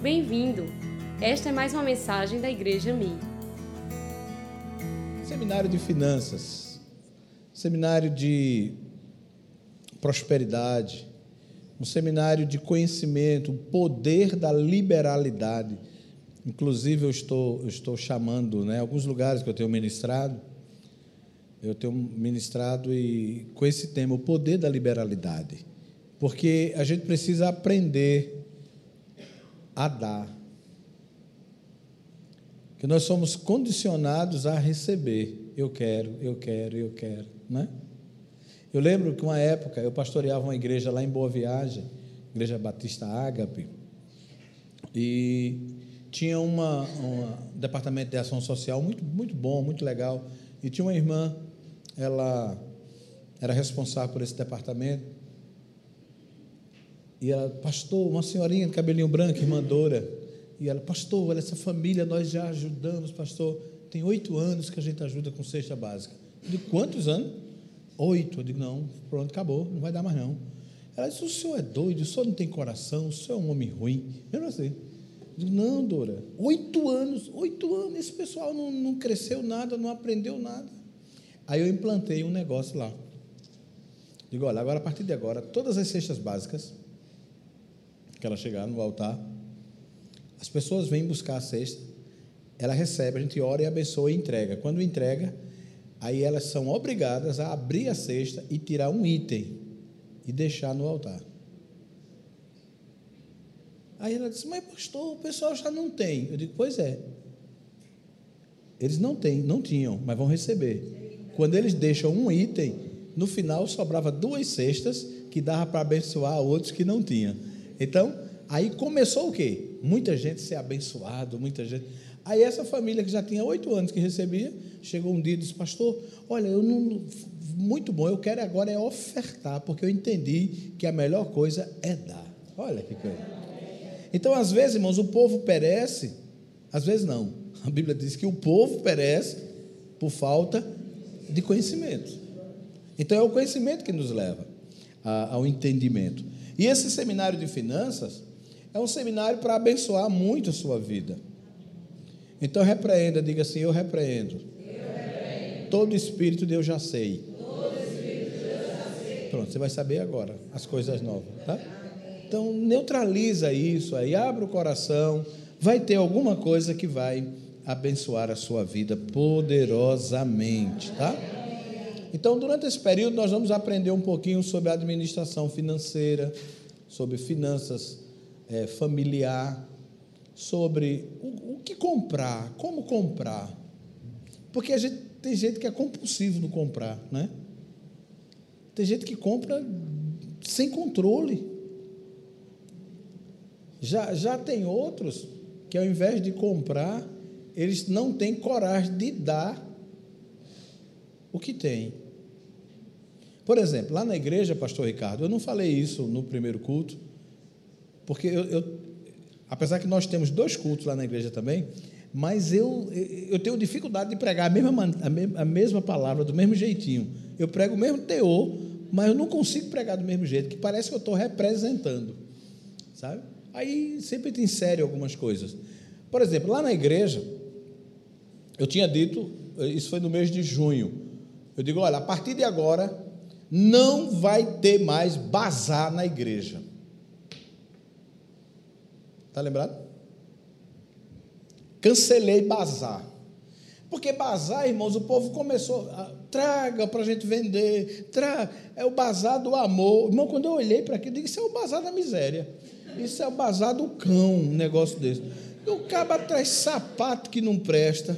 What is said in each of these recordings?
Bem-vindo! Esta é mais uma mensagem da Igreja Mi. Seminário de finanças, seminário de prosperidade, um seminário de conhecimento, o poder da liberalidade. Inclusive, eu estou, eu estou chamando, né, alguns lugares que eu tenho ministrado, eu tenho ministrado e com esse tema, o poder da liberalidade. Porque a gente precisa aprender a dar. Que nós somos condicionados a receber. Eu quero, eu quero, eu quero, né? Eu lembro que uma época eu pastoreava uma igreja lá em Boa Viagem, Igreja Batista Ágape, e tinha uma, um departamento de ação social muito, muito bom, muito legal, e tinha uma irmã ela era responsável por esse departamento. E ela, pastor, uma senhorinha de cabelinho branco, irmã Dora. E ela, pastor, olha, essa família nós já ajudamos, pastor. Tem oito anos que a gente ajuda com cesta básica. Digo, quantos anos? Oito. Eu digo, não, pronto, acabou, não vai dar mais não. Ela disse, o senhor é doido, o senhor não tem coração, o senhor é um homem ruim. Eu não sei. Eu digo, não, Dora, oito anos, oito anos, esse pessoal não, não cresceu nada, não aprendeu nada. Aí eu implantei um negócio lá. Digo, olha, agora a partir de agora, todas as cestas básicas que ela chegar no altar, as pessoas vêm buscar a cesta, ela recebe, a gente ora e abençoa e entrega. Quando entrega, aí elas são obrigadas a abrir a cesta e tirar um item e deixar no altar. Aí ela disse, mas pastor, o pessoal já não tem. Eu digo, pois é. Eles não têm, não tinham, mas vão receber. Quando eles deixam um item, no final sobrava duas cestas que dava para abençoar outros que não tinham. Então, aí começou o quê? Muita gente ser abençoado, muita gente. Aí essa família que já tinha oito anos que recebia, chegou um dia e disse, pastor, olha, eu não. Muito bom, eu quero agora é ofertar, porque eu entendi que a melhor coisa é dar. Olha que coisa. Então, às vezes, irmãos, o povo perece, às vezes não. A Bíblia diz que o povo perece por falta de conhecimento. Então é o conhecimento que nos leva ao entendimento. E esse seminário de finanças é um seminário para abençoar muito a sua vida. Então repreenda, diga assim: Eu repreendo. Eu repreendo. Todo espírito de eu já sei. Pronto, você vai saber agora as coisas novas, tá? Então neutraliza isso aí, abre o coração, vai ter alguma coisa que vai abençoar a sua vida poderosamente, tá? Então, durante esse período, nós vamos aprender um pouquinho sobre administração financeira, sobre finanças é, familiar, sobre o, o, que comprar, como comprar. Porque a gente, tem gente que é compulsivo no comprar, né? Tem gente que compra sem controle. Já, já tem outros que, ao invés de comprar, eles não têm coragem de dar o que tem. Por exemplo, lá na igreja, pastor Ricardo, eu não falei isso no primeiro culto, porque eu, eu apesar que nós temos dois cultos lá na igreja também, mas eu, eu tenho dificuldade de pregar a mesma, a mesma palavra do mesmo jeitinho. Eu prego o mesmo teor, mas eu não consigo pregar do mesmo jeito, que parece que eu estou representando, sabe? Aí sempre te insere algumas coisas. Por exemplo, lá na igreja, eu tinha dito, isso foi no mês de junho. Eu digo, olha, a partir de agora não vai ter mais bazar na igreja. Está lembrado? Cancelei bazar. Porque bazar, irmãos, o povo começou, a, traga para a gente vender, é o bazar do amor. Irmão, quando eu olhei para aquilo, eu digo, isso é o bazar da miséria. Isso é o bazar do cão, um negócio desse. O cabo traz sapato que não presta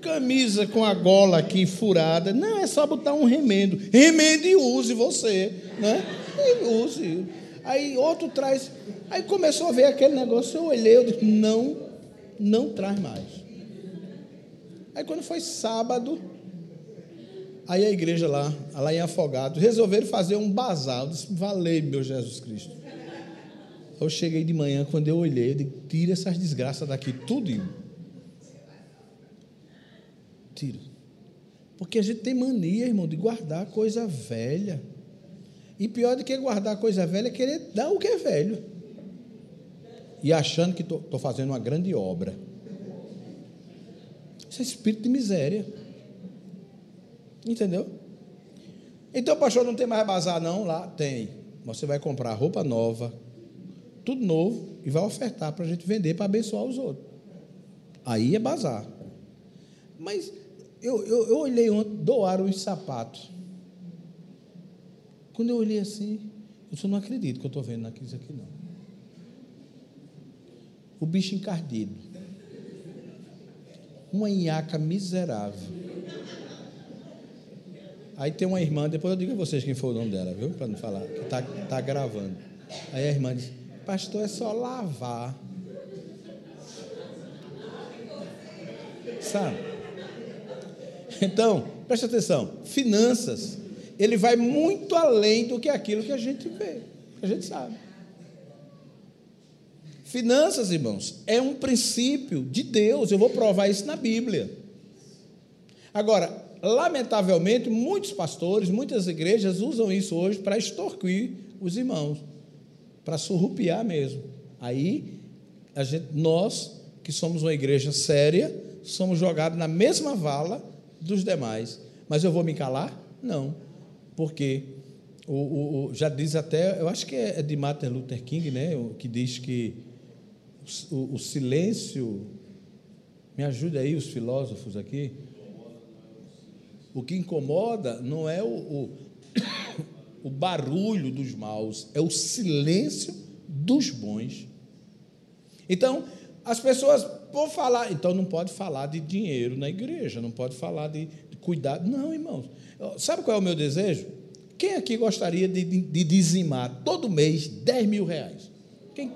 camisa com a gola aqui furada. Não, é só botar um remendo. Remendo e use você, né? E use. Aí outro traz. Aí começou a ver aquele negócio, eu olhei, eu disse, não, não traz mais. Aí quando foi sábado, aí a igreja lá, lá em Afogado, resolveram fazer um bazar. Eu disse, valei, meu Jesus Cristo. Eu cheguei de manhã, quando eu olhei, eu disse, tira essas desgraças daqui, tudo. Tira. Porque a gente tem mania, irmão, de guardar coisa velha. E pior do que guardar coisa velha é querer dar o que é velho. e achando que estou fazendo uma grande obra. Isso é espírito de miséria. Entendeu? Então, pastor, não tem mais bazar, não? Lá tem. Você vai comprar roupa nova, tudo novo, e vai ofertar para a gente vender para abençoar os outros. Aí é bazar. Mas eu, eu, eu olhei ontem, doaram os sapatos. Quando eu olhei assim, eu só não acredito que eu estou vendo isso aqui, não. O bicho encardido. Uma inhaca miserável. Aí tem uma irmã, depois eu digo a vocês quem foi o nome dela, viu? Para não falar, que está tá gravando. Aí a irmã disse, pastor, é só lavar. Sabe? Então, preste atenção: finanças, ele vai muito além do que aquilo que a gente vê, que a gente sabe. Finanças, irmãos, é um princípio de Deus, eu vou provar isso na Bíblia. Agora, lamentavelmente, muitos pastores, muitas igrejas usam isso hoje para extorquir os irmãos, para surrupiar mesmo. Aí, gente, nós, que somos uma igreja séria, somos jogados na mesma vala dos demais. Mas eu vou me calar? Não. Porque o, o, o já diz até, eu acho que é, é de Martin Luther King, né, que diz que o, o silêncio. Me ajude aí, os filósofos aqui. O que incomoda não é o, o, o barulho dos maus, é o silêncio dos bons. Então, as pessoas, por falar, então não pode falar de dinheiro na igreja, não pode falar de, de cuidado. Não, irmãos. Sabe qual é o meu desejo? Quem aqui gostaria de, de, de dizimar todo mês 10 mil reais? Quem,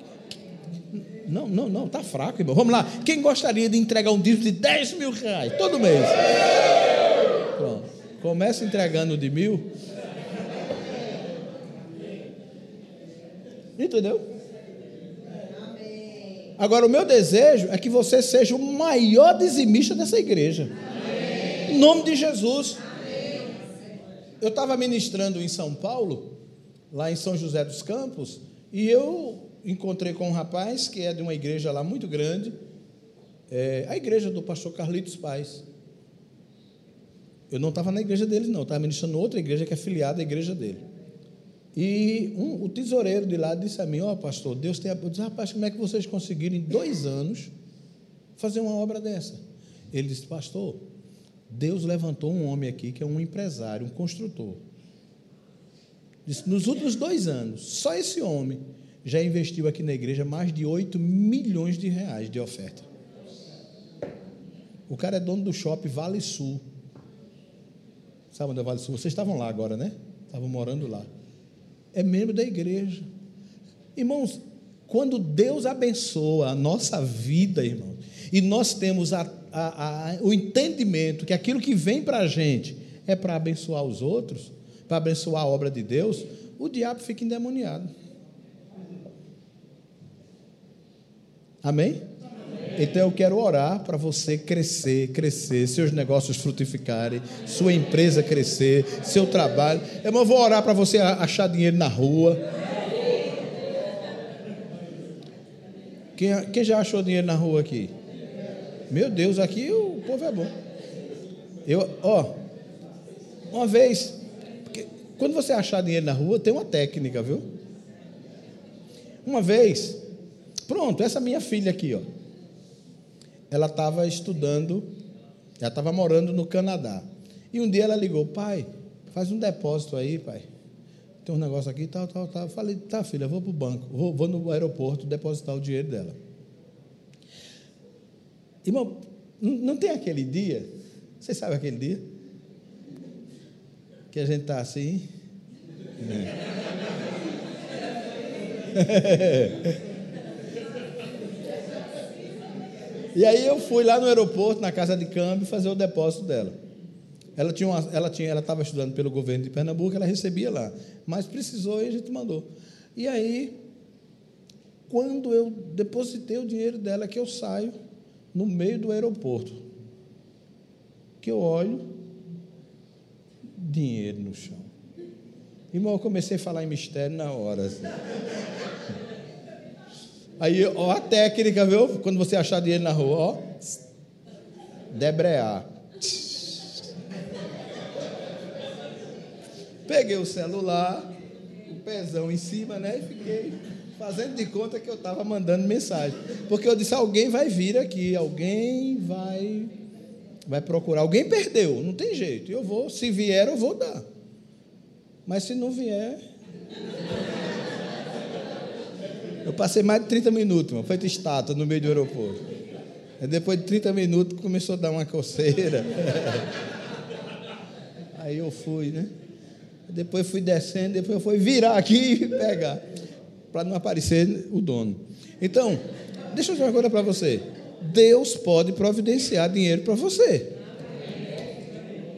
não, não, não, está fraco, irmão. Vamos lá. Quem gostaria de entregar um dízimo de 10 mil reais todo mês? Pronto. Começa entregando de mil. Entendeu? Agora, o meu desejo é que você seja o maior dizimista dessa igreja. Amém. Em nome de Jesus. Amém. Eu estava ministrando em São Paulo, lá em São José dos Campos, e eu encontrei com um rapaz que é de uma igreja lá muito grande, é, a igreja do pastor Carlitos Paz. Eu não estava na igreja deles, não, estava ministrando outra igreja que é filiada à igreja dele. E um, o tesoureiro de lá disse a mim: Ó, oh, pastor, Deus tem. Eu disse, rapaz, como é que vocês conseguiram em dois anos fazer uma obra dessa? Ele disse: Pastor, Deus levantou um homem aqui que é um empresário, um construtor. Disse, nos últimos dois anos, só esse homem já investiu aqui na igreja mais de 8 milhões de reais de oferta. O cara é dono do shopping Vale Sul. Sabe onde é Vale Sul? Vocês estavam lá agora, né? Estavam morando lá é membro da igreja. Irmãos, quando Deus abençoa a nossa vida, irmãos, e nós temos a, a, a, o entendimento que aquilo que vem para a gente é para abençoar os outros, para abençoar a obra de Deus, o diabo fica endemoniado. Amém? Então eu quero orar para você crescer, crescer, seus negócios frutificarem, sua empresa crescer, seu trabalho. Eu vou orar para você achar dinheiro na rua. Quem, quem já achou dinheiro na rua aqui? Meu Deus, aqui o povo é bom. Eu, ó, uma vez, quando você achar dinheiro na rua, tem uma técnica, viu? Uma vez, pronto, essa minha filha aqui, ó ela estava estudando, ela estava morando no Canadá. E um dia ela ligou, pai, faz um depósito aí, pai. Tem um negócio aqui, tal, tal, tal. Eu falei, tá, filha, vou para o banco, vou, vou no aeroporto depositar o dinheiro dela. Irmão, não tem aquele dia, você sabe aquele dia? Que a gente está assim. É. E aí eu fui lá no aeroporto, na casa de câmbio, fazer o depósito dela. Ela tinha, uma, ela tinha, ela estava estudando pelo governo de Pernambuco, ela recebia lá, mas precisou e a gente mandou. E aí, quando eu depositei o dinheiro dela, que eu saio no meio do aeroporto, que eu olho, dinheiro no chão. Irmão, eu comecei a falar em mistério na hora. Assim. Aí, ó, a técnica, viu? Quando você achar dinheiro na rua, ó. Debrear. Peguei o celular, o pezão em cima, né? E fiquei fazendo de conta que eu estava mandando mensagem. Porque eu disse: alguém vai vir aqui, alguém vai vai procurar. Alguém perdeu, não tem jeito. Eu vou, se vier, eu vou dar. Mas se não vier. Eu passei mais de 30 minutos, mano, feito estátua no meio do aeroporto. Aí depois de 30 minutos começou a dar uma coceira. Aí eu fui, né? Depois fui descendo, depois eu fui virar aqui e pegar, para não aparecer o dono. Então, deixa eu dizer uma coisa para você. Deus pode providenciar dinheiro para você.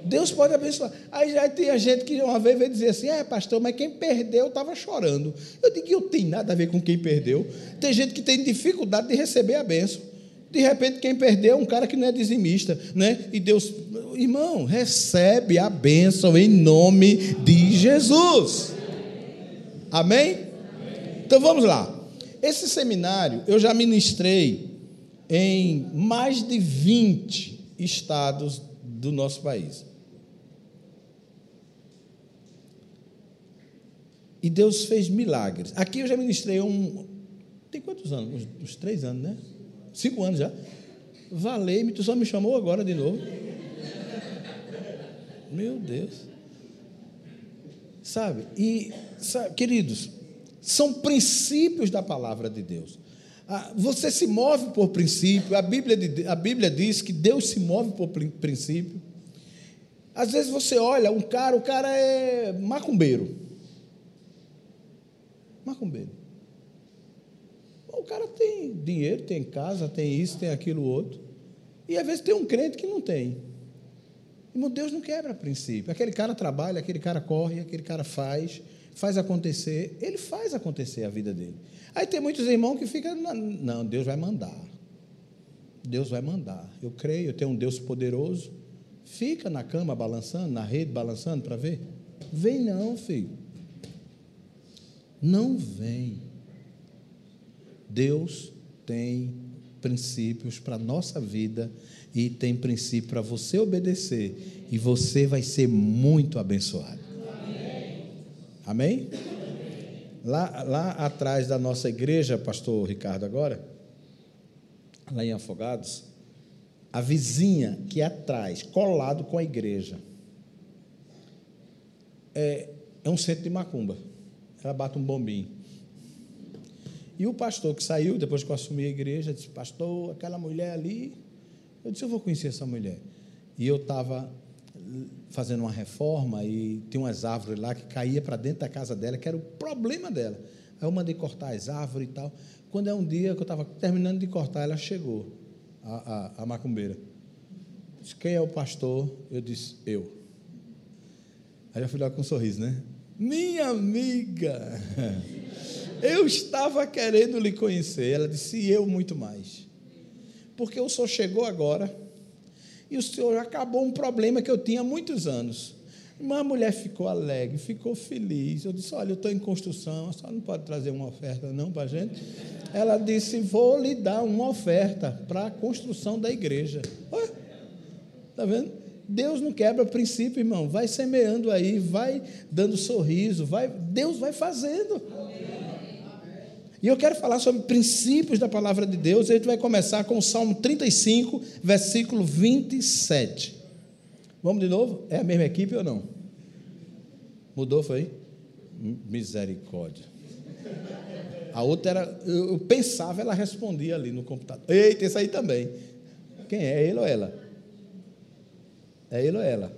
Deus pode abençoar. Aí já tem gente que uma vez veio dizer assim: é, pastor, mas quem perdeu estava chorando. Eu digo eu tenho nada a ver com quem perdeu. Tem gente que tem dificuldade de receber a benção. De repente, quem perdeu é um cara que não é dizimista, né? E Deus, irmão, recebe a bênção em nome de Jesus. Amém? Então vamos lá. Esse seminário eu já ministrei em mais de 20 estados do nosso país. E Deus fez milagres. Aqui eu já ministrei um. Tem quantos anos? Uns, uns três anos, né? Cinco anos já. Valei-me, tu só me chamou agora de novo. Meu Deus. Sabe? E, sabe, queridos, são princípios da palavra de Deus. Ah, você se move por princípio, a Bíblia, a Bíblia diz que Deus se move por princípio. Às vezes você olha um cara, o cara é macumbeiro. Macumbeiro cara tem dinheiro, tem casa, tem isso, tem aquilo outro. E às vezes tem um crente que não tem. Irmão, Deus não quebra princípio. Aquele cara trabalha, aquele cara corre, aquele cara faz, faz acontecer. Ele faz acontecer a vida dele. Aí tem muitos irmãos que ficam, não, Deus vai mandar. Deus vai mandar. Eu creio, eu tenho um Deus poderoso. Fica na cama balançando, na rede balançando para ver. Vem não, filho. Não vem. Deus tem princípios para a nossa vida e tem princípio para você obedecer e você vai ser muito abençoado. Amém? Amém? Lá, lá atrás da nossa igreja, pastor Ricardo, agora, lá em Afogados, a vizinha que é atrás, colado com a igreja, é, é um centro de macumba. Ela bate um bombinho. E o pastor que saiu, depois que eu assumi a igreja, disse: Pastor, aquela mulher ali. Eu disse: Eu vou conhecer essa mulher. E eu estava fazendo uma reforma e tinha umas árvores lá que caía para dentro da casa dela, que era o problema dela. Aí eu mandei cortar as árvores e tal. Quando é um dia que eu estava terminando de cortar, ela chegou, a, a, a macumbeira. Disse, quem é o pastor? Eu disse, eu. Aí eu fui lá com um sorriso, né? Minha amiga! Eu estava querendo lhe conhecer. Ela disse, e eu muito mais. Porque o senhor chegou agora e o senhor acabou um problema que eu tinha há muitos anos. Uma mulher ficou alegre, ficou feliz. Eu disse: Olha, eu estou em construção, a senhora não pode trazer uma oferta não para a gente? Ela disse: Vou lhe dar uma oferta para a construção da igreja. Está vendo? Deus não quebra princípio, irmão. Vai semeando aí, vai dando sorriso, vai, Deus vai fazendo. E eu quero falar sobre princípios da palavra de Deus. A gente vai começar com o Salmo 35, versículo 27. Vamos de novo? É a mesma equipe ou não? Mudou, foi? Misericórdia. A outra era, eu pensava, ela respondia ali no computador. Eita, esse aí também. Quem? É ele ou ela? É ele ou ela?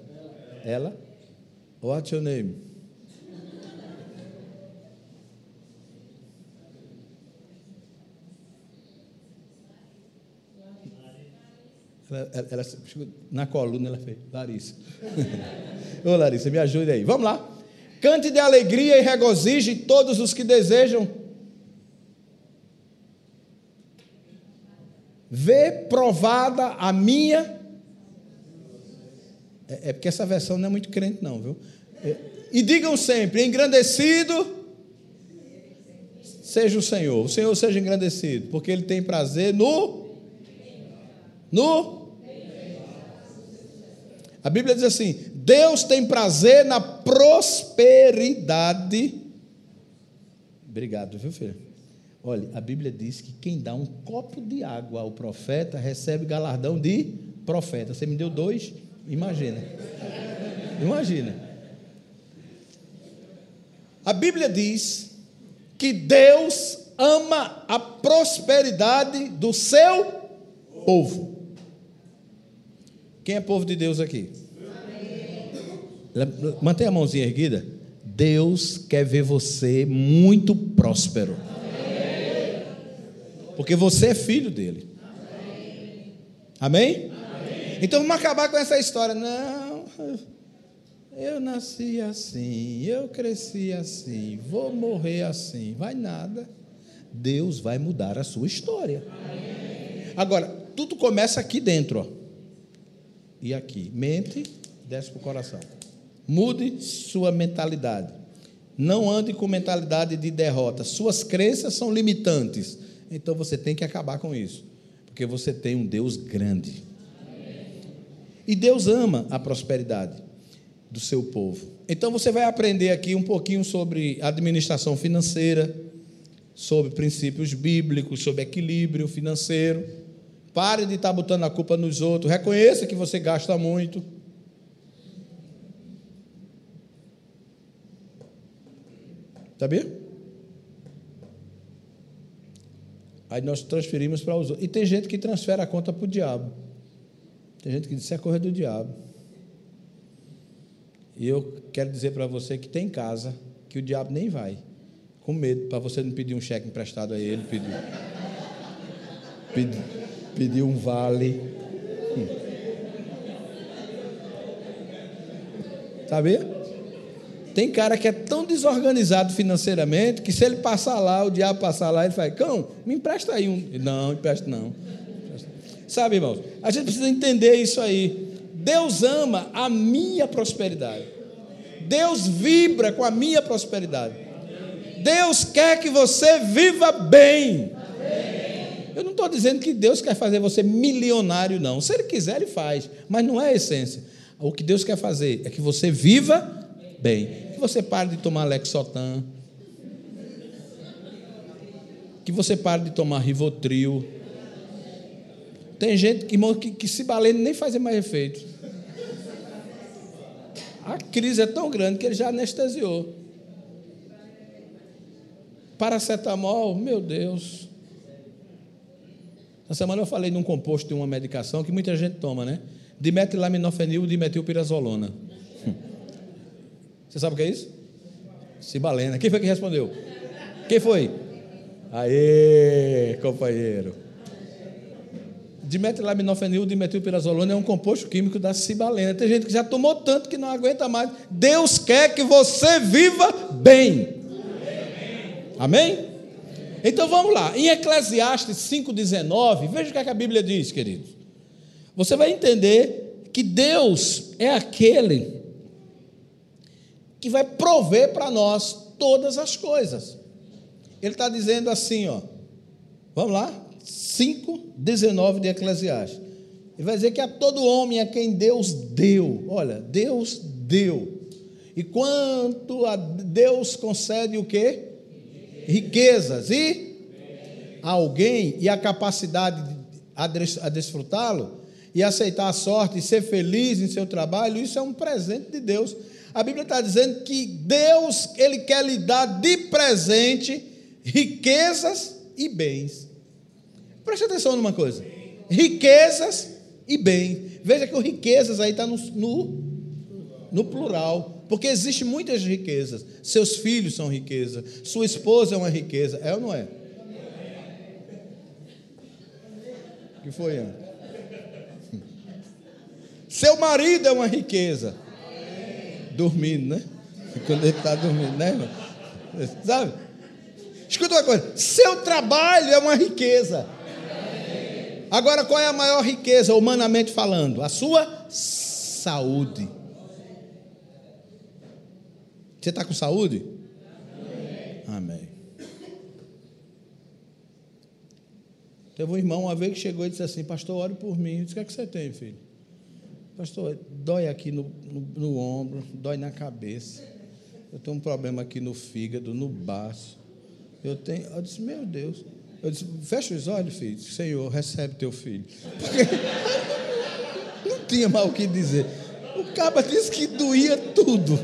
Ela? What's your name? Ela, ela, ela, na coluna ela fez, Larissa. Ô Larissa, me ajude aí. Vamos lá. Cante de alegria e regozije todos os que desejam. Vê provada a minha. É, é, porque essa versão não é muito crente, não, viu? É, e digam sempre: engrandecido seja o Senhor, o Senhor seja engrandecido, porque Ele tem prazer no. No. A Bíblia diz assim: Deus tem prazer na prosperidade. Obrigado, viu, filho? Olha, a Bíblia diz que quem dá um copo de água ao profeta recebe galardão de profeta. Você me deu dois? Imagina. Imagina. A Bíblia diz que Deus ama a prosperidade do seu povo. Quem é povo de Deus aqui? Mantenha a mãozinha erguida. Deus quer ver você muito próspero. Porque você é filho dele. Amém? Amém? Então vamos acabar com essa história. Não, eu nasci assim, eu cresci assim, vou morrer assim. Vai nada. Deus vai mudar a sua história. Agora, tudo começa aqui dentro, ó. E aqui. Mente, desce para o coração. Mude sua mentalidade. Não ande com mentalidade de derrota. Suas crenças são limitantes. Então você tem que acabar com isso, porque você tem um Deus grande. E Deus ama a prosperidade do seu povo. Então você vai aprender aqui um pouquinho sobre administração financeira, sobre princípios bíblicos, sobre equilíbrio financeiro. Pare de estar botando a culpa nos outros. Reconheça que você gasta muito. Sabia? Aí nós transferimos para os outros. E tem gente que transfere a conta para o diabo. Tem gente que diz, isso é coisa do diabo. E eu quero dizer para você que tem casa que o diabo nem vai. Com medo, para você não pedir um cheque emprestado a ele, pedir, pedir, pedir um vale. Hum. Sabia? Tem cara que é tão desorganizado financeiramente que se ele passar lá, o diabo passar lá, ele fala: Cão, me empresta aí um. Não, empresta não. Sabe, irmãos? A gente precisa entender isso aí. Deus ama a minha prosperidade. Deus vibra com a minha prosperidade. Deus quer que você viva bem. Eu não estou dizendo que Deus quer fazer você milionário, não. Se Ele quiser, Ele faz. Mas não é a essência. O que Deus quer fazer é que você viva bem que você pare de tomar Lexotan. Que você pare de tomar Rivotril. Tem gente que, que, que se balene nem fazer mais efeito. A crise é tão grande que ele já anestesiou. Paracetamol, meu Deus. Na semana eu falei de um composto de uma medicação que muita gente toma, né? Dimetilaminofenil, dimetilpirazolona. Você sabe o que é isso? Cibalena. Quem foi que respondeu? Quem foi? Aê, companheiro. Dimetilaminofenil, dimetilpirazolona é um composto químico da cibalena. Tem gente que já tomou tanto que não aguenta mais. Deus quer que você viva bem. Amém? Então vamos lá. Em Eclesiastes 5,19, veja o que, é que a Bíblia diz, queridos. Você vai entender que Deus é aquele que vai prover para nós todas as coisas. Ele está dizendo assim, ó. Vamos lá? 5, 19 de Eclesiastes. Ele vai dizer que a todo homem a quem Deus deu. Olha, Deus deu. E quanto a Deus concede o quê? Riquezas. E alguém e a capacidade a desfrutá-lo e aceitar a sorte e ser feliz em seu trabalho, isso é um presente de Deus a Bíblia está dizendo que Deus, Ele quer lhe dar de presente riquezas e bens. Preste atenção numa coisa: riquezas e bens. Veja que o riquezas aí está no, no, no plural, porque existe muitas riquezas. Seus filhos são riqueza, sua esposa é uma riqueza, é ou não é? O que foi, Ana? Seu marido é uma riqueza dormindo, né? Quando ele está dormindo, né, irmão? Sabe? Escuta uma coisa: seu trabalho é uma riqueza. Agora, qual é a maior riqueza, humanamente falando? A sua saúde. Você está com saúde? Amém. Teve um irmão uma vez que chegou e disse assim: Pastor, ore por mim. Eu disse: O que é que você tem, filho? Pastor, dói aqui no, no, no ombro, dói na cabeça. Eu tenho um problema aqui no fígado, no baço. Eu tenho. Eu disse: Meu Deus. Eu disse: Fecha os olhos, filho. Senhor, recebe teu filho. Porque não tinha mal o que dizer. O caba disse que doía tudo.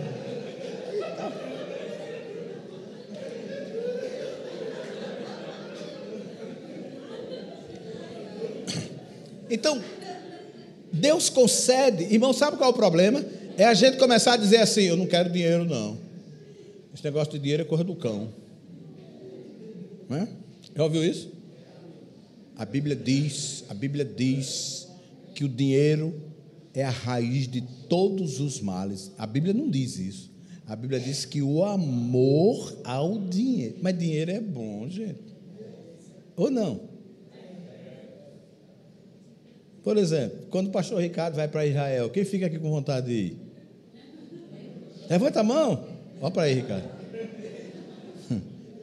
Então, Deus concede, irmão, sabe qual é o problema? É a gente começar a dizer assim: eu não quero dinheiro, não. Esse negócio de dinheiro é coisa do cão. Não é? Já ouviu isso? A Bíblia diz, a Bíblia diz que o dinheiro é a raiz de todos os males. A Bíblia não diz isso. A Bíblia diz que o amor ao dinheiro. Mas dinheiro é bom, gente. Ou não? Por exemplo, quando o pastor Ricardo vai para Israel, quem fica aqui com vontade de ir? Levanta a mão. Olha para aí, Ricardo.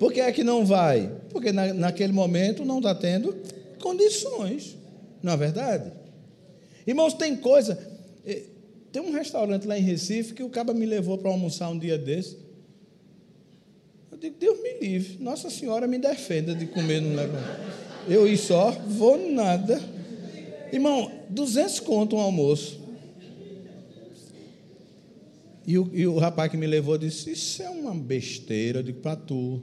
Por que é que não vai? Porque na, naquele momento não está tendo condições. Não é verdade? Irmãos, tem coisa. Eh, tem um restaurante lá em Recife que o cara me levou para almoçar um dia desse. Eu digo, Deus me livre. Nossa Senhora me defenda de comer no negócio. Eu ir só, vou nada. Irmão, 200 conto um almoço. E o, e o rapaz que me levou disse: Isso é uma besteira. Eu digo: Para tu.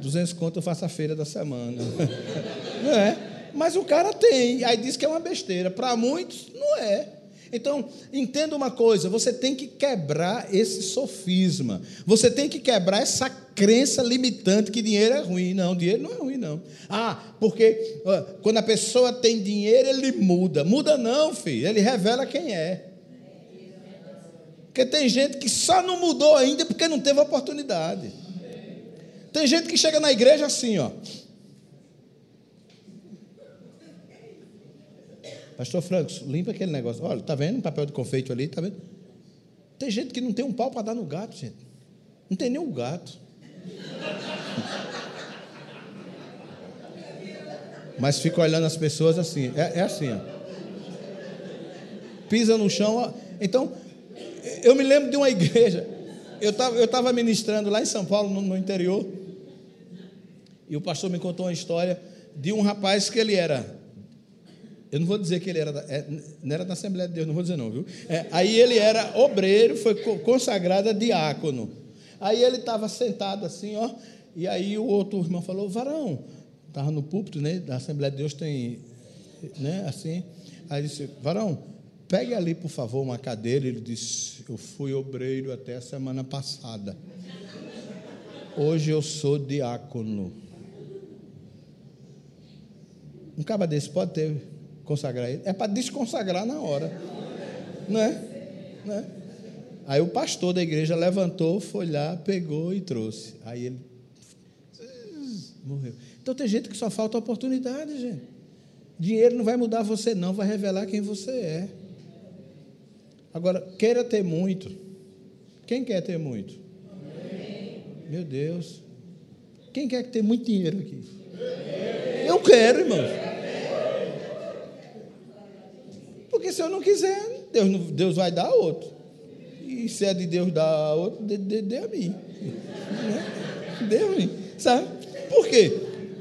200 conto eu faço a feira da semana. Não é? Mas o cara tem. Aí diz que é uma besteira. Para muitos, não é. Então, entenda uma coisa: você tem que quebrar esse sofisma. Você tem que quebrar essa crença limitante que dinheiro é ruim. Não, dinheiro não é ruim, não. Ah, porque quando a pessoa tem dinheiro, ele muda. Muda não, filho. Ele revela quem é. Porque tem gente que só não mudou ainda porque não teve oportunidade. Tem gente que chega na igreja assim, ó. Pastor Franco, limpa aquele negócio. Olha, tá vendo um papel de confeito ali, tá vendo? Tem gente que não tem um pau para dar no gato, gente. Não tem nem o gato. Mas fica olhando as pessoas assim. É, é assim, ó. Pisa no chão. Ó. Então, eu me lembro de uma igreja. Eu estava eu tava ministrando lá em São Paulo, no, no interior. E o pastor me contou uma história de um rapaz que ele era eu não vou dizer que ele era, é, não era da Assembleia de Deus, não vou dizer não, viu? É, aí ele era obreiro, foi consagrado a diácono. Aí ele estava sentado assim, ó, e aí o outro irmão falou, varão, estava no púlpito, né, da Assembleia de Deus tem, né, assim, aí disse, varão, pegue ali, por favor, uma cadeira. Ele disse, eu fui obreiro até a semana passada. Hoje eu sou diácono. Um caba desse pode ter consagrar ele. É para desconsagrar na hora. Não é? Não é? Aí o pastor da igreja levantou, foi lá, pegou e trouxe. Aí ele morreu. Então tem gente que só falta oportunidade, gente. Dinheiro não vai mudar você, não, vai revelar quem você é. Agora, queira ter muito. Quem quer ter muito? Meu Deus. Quem quer ter muito dinheiro aqui? Eu quero, irmãos. Porque se eu não quiser, Deus, Deus vai dar outro. E se é de Deus dar outro, dê, dê, dê a mim. Dê a mim. Sabe? Por quê?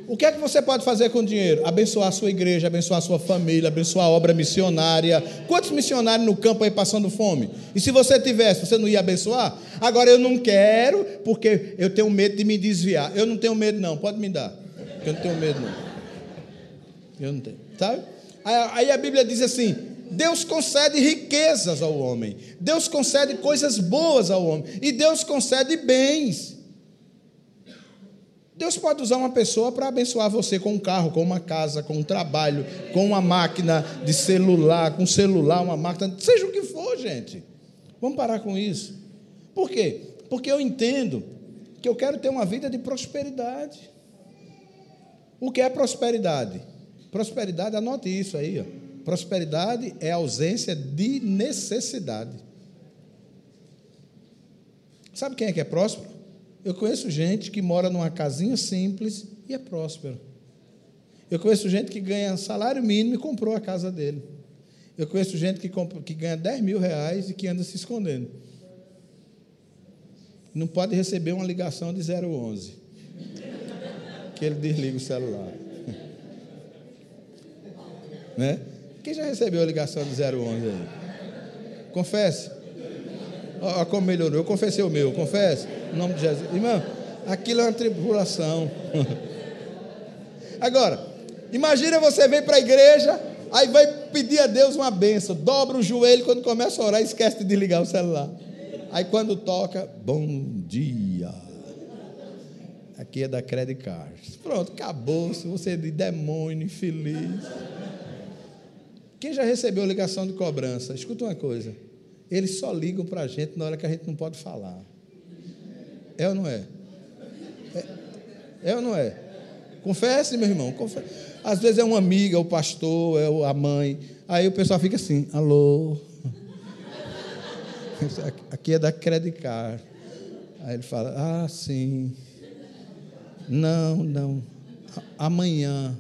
O que é que você pode fazer com o dinheiro? Abençoar a sua igreja, abençoar a sua família, abençoar a obra missionária. Quantos missionários no campo aí passando fome? E se você tivesse, você não ia abençoar? Agora eu não quero, porque eu tenho medo de me desviar. Eu não tenho medo, não. Pode me dar. Eu não tenho medo, não. Eu não tenho. Sabe? Aí a Bíblia diz assim: Deus concede riquezas ao homem, Deus concede coisas boas ao homem, e Deus concede bens. Deus pode usar uma pessoa para abençoar você com um carro, com uma casa, com um trabalho, com uma máquina de celular, com um celular, uma máquina, seja o que for, gente. Vamos parar com isso. Por quê? Porque eu entendo que eu quero ter uma vida de prosperidade. O que é prosperidade? Prosperidade, anote isso aí, ó. Prosperidade é ausência de necessidade. Sabe quem é que é próspero? Eu conheço gente que mora numa casinha simples e é próspero. Eu conheço gente que ganha salário mínimo e comprou a casa dele. Eu conheço gente que, compra, que ganha 10 mil reais e que anda se escondendo. Não pode receber uma ligação de 011. Que ele desliga o celular. Né? Quem já recebeu a ligação de 011 aí? Confesse. Olha como melhorou. Eu confessei o meu, confesse. Em nome de Jesus. Irmão, aquilo é uma tribulação. Agora, imagina você vir para a igreja, aí vai pedir a Deus uma benção, dobra o joelho quando começa a orar, esquece de desligar o celular. Aí quando toca, bom dia. Aqui é da Credit Card. Pronto, acabou. Se você é de demônio, infeliz. Quem já recebeu ligação de cobrança? Escuta uma coisa. Eles só ligam para a gente na hora que a gente não pode falar. É ou não é? É, é ou não é? Confesse, meu irmão. Confesse. Às vezes é uma amiga, o pastor, é a mãe. Aí o pessoal fica assim: alô. Aqui é da Credit Card. Aí ele fala: ah, sim. Não, não. Amanhã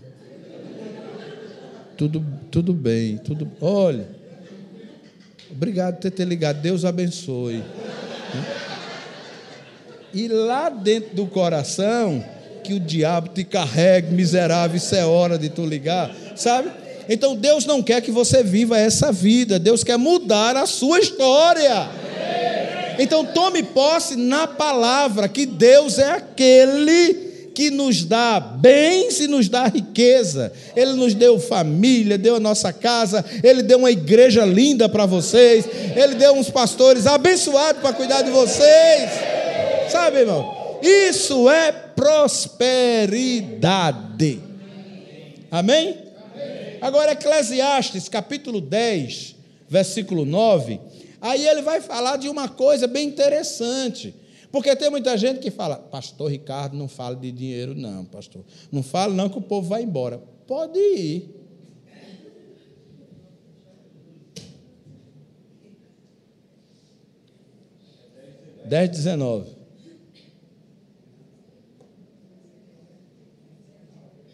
tudo, tudo bem, tudo. Olha, obrigado por ter, ter ligado. Deus abençoe. E lá dentro do coração, que o diabo te carregue, miserável, isso é hora de tu ligar, sabe? Então Deus não quer que você viva essa vida, Deus quer mudar a sua história. Então tome posse na palavra que Deus é aquele que nos dá bens e nos dá riqueza. Ele nos deu família, deu a nossa casa, ele deu uma igreja linda para vocês, ele deu uns pastores abençoados para cuidar de vocês. Sabe, irmão? Isso é prosperidade. Amém? Agora, Eclesiastes, capítulo 10, versículo 9. Aí ele vai falar de uma coisa bem interessante. Porque tem muita gente que fala, pastor Ricardo, não fala de dinheiro, não, pastor. Não fala, não, que o povo vai embora. Pode ir. Dez, dezenove.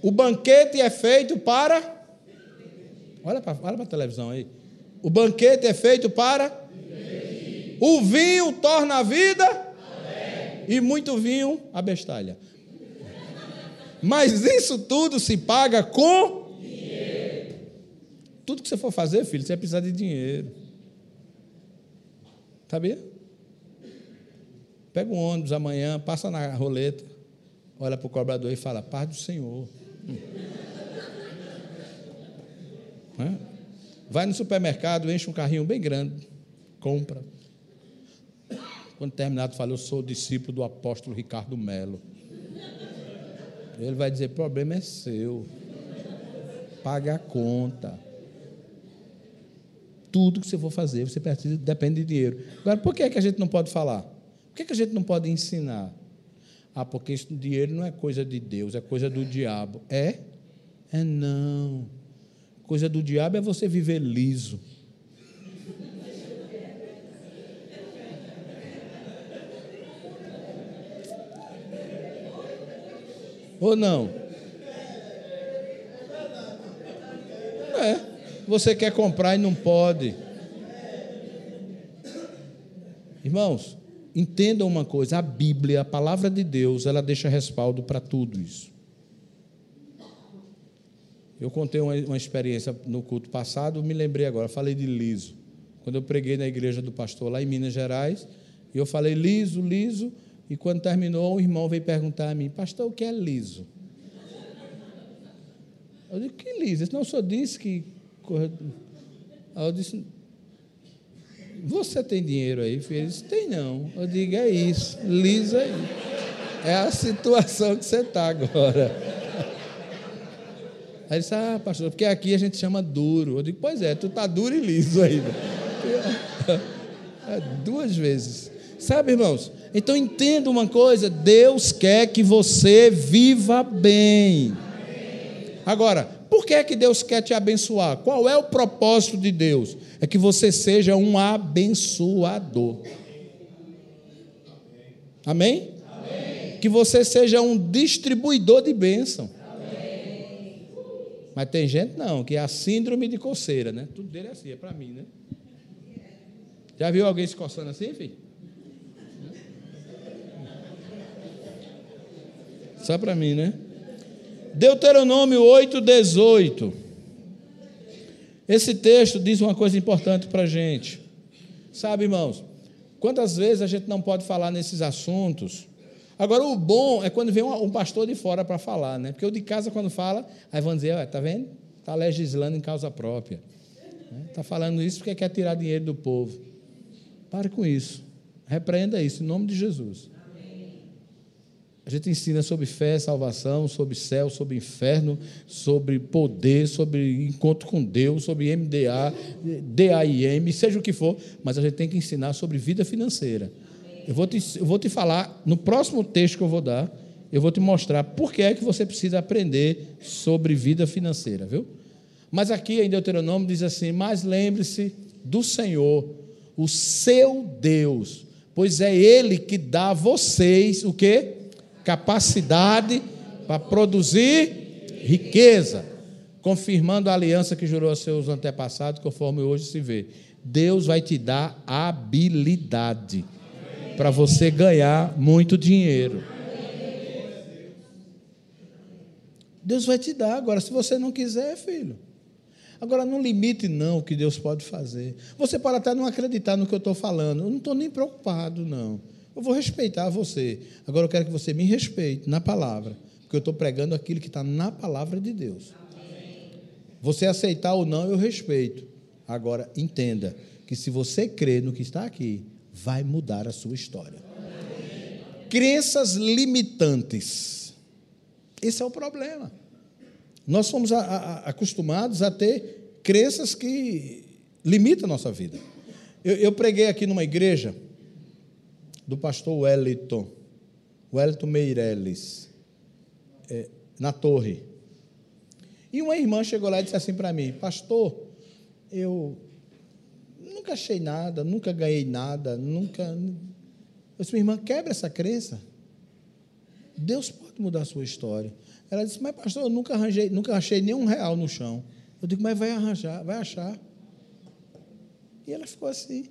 O banquete é feito para. Olha para olha a televisão aí. O banquete é feito para. O vinho torna a vida e muito vinho, abestalha. Mas isso tudo se paga com dinheiro. Tudo que você for fazer, filho, você vai precisar de dinheiro. Sabia? Pega um ônibus amanhã, passa na roleta, olha para o cobrador e fala: Paz do Senhor. Vai no supermercado, enche um carrinho bem grande, compra. Quando terminado, fala: Eu sou discípulo do apóstolo Ricardo Melo. Ele vai dizer: problema é seu. Paga a conta. Tudo que você for fazer, você precisa, depende de dinheiro. Agora, por que, é que a gente não pode falar? Por que, é que a gente não pode ensinar? Ah, porque isso, dinheiro não é coisa de Deus, é coisa do diabo. É? É não. Coisa do diabo é você viver liso. Ou não? É. Você quer comprar e não pode. Irmãos, entendam uma coisa: a Bíblia, a palavra de Deus, ela deixa respaldo para tudo isso. Eu contei uma, uma, experiência no culto passado, me lembrei agora, falei de liso. Quando eu preguei na igreja do pastor lá em Minas Gerais, eu falei liso, liso, e quando terminou, o irmão veio perguntar a mim, pastor, o que é liso? Eu disse, que liso? Ele não, senhor disse que. Aí eu disse, você tem dinheiro aí? Ele disse, tem não. Eu digo, é isso, liso aí. É a situação que você está agora. Aí ele disse, ah, pastor, porque aqui a gente chama duro. Eu digo, pois é, tu está duro e liso aí. É, duas vezes. Sabe, irmãos? Então entenda uma coisa: Deus quer que você viva bem. Agora, por que é que Deus quer te abençoar? Qual é o propósito de Deus? É que você seja um abençoador. Amém? Amém. Que você seja um distribuidor de bênção. Amém. Mas tem gente não, que é a síndrome de coceira, né? Tudo dele é assim, é para mim, né? Já viu alguém se coçando assim, filho? Só para mim, né? Deuteronômio 8, 18. Esse texto diz uma coisa importante para a gente. Sabe, irmãos, quantas vezes a gente não pode falar nesses assuntos? Agora, o bom é quando vem um pastor de fora para falar, né? Porque o de casa, quando fala, aí vão dizer: está vendo? Está legislando em causa própria. Está falando isso porque quer tirar dinheiro do povo. Pare com isso. Repreenda isso, em nome de Jesus. A gente ensina sobre fé, salvação, sobre céu, sobre inferno, sobre poder, sobre encontro com Deus, sobre MDA, DAIM, seja o que for, mas a gente tem que ensinar sobre vida financeira. Eu vou, te, eu vou te falar, no próximo texto que eu vou dar, eu vou te mostrar por que é que você precisa aprender sobre vida financeira, viu? Mas aqui em Deuteronômio diz assim: Mas lembre-se do Senhor, o seu Deus, pois é Ele que dá a vocês o quê? Capacidade para produzir riqueza, confirmando a aliança que jurou a seus antepassados, conforme hoje se vê. Deus vai te dar habilidade para você ganhar muito dinheiro. Deus vai te dar. Agora, se você não quiser, filho. Agora, não limite, não, o que Deus pode fazer. Você pode até não acreditar no que eu estou falando. Eu não estou nem preocupado, não. Eu vou respeitar você. Agora eu quero que você me respeite na palavra, porque eu estou pregando aquilo que está na palavra de Deus. Você aceitar ou não, eu respeito. Agora, entenda que se você crê no que está aqui, vai mudar a sua história. Crenças limitantes. Esse é o problema. Nós somos a, a, acostumados a ter crenças que limitam a nossa vida. Eu, eu preguei aqui numa igreja do pastor Wellington, Wellington Meirelles, é, na torre. E uma irmã chegou lá e disse assim para mim: Pastor, eu nunca achei nada, nunca ganhei nada, nunca. Eu disse: Minha irmã, quebra essa crença. Deus pode mudar a sua história. Ela disse: Mas, pastor, eu nunca, arranjei, nunca achei nenhum real no chão. Eu digo: Mas vai arranjar, vai achar. E ela ficou assim.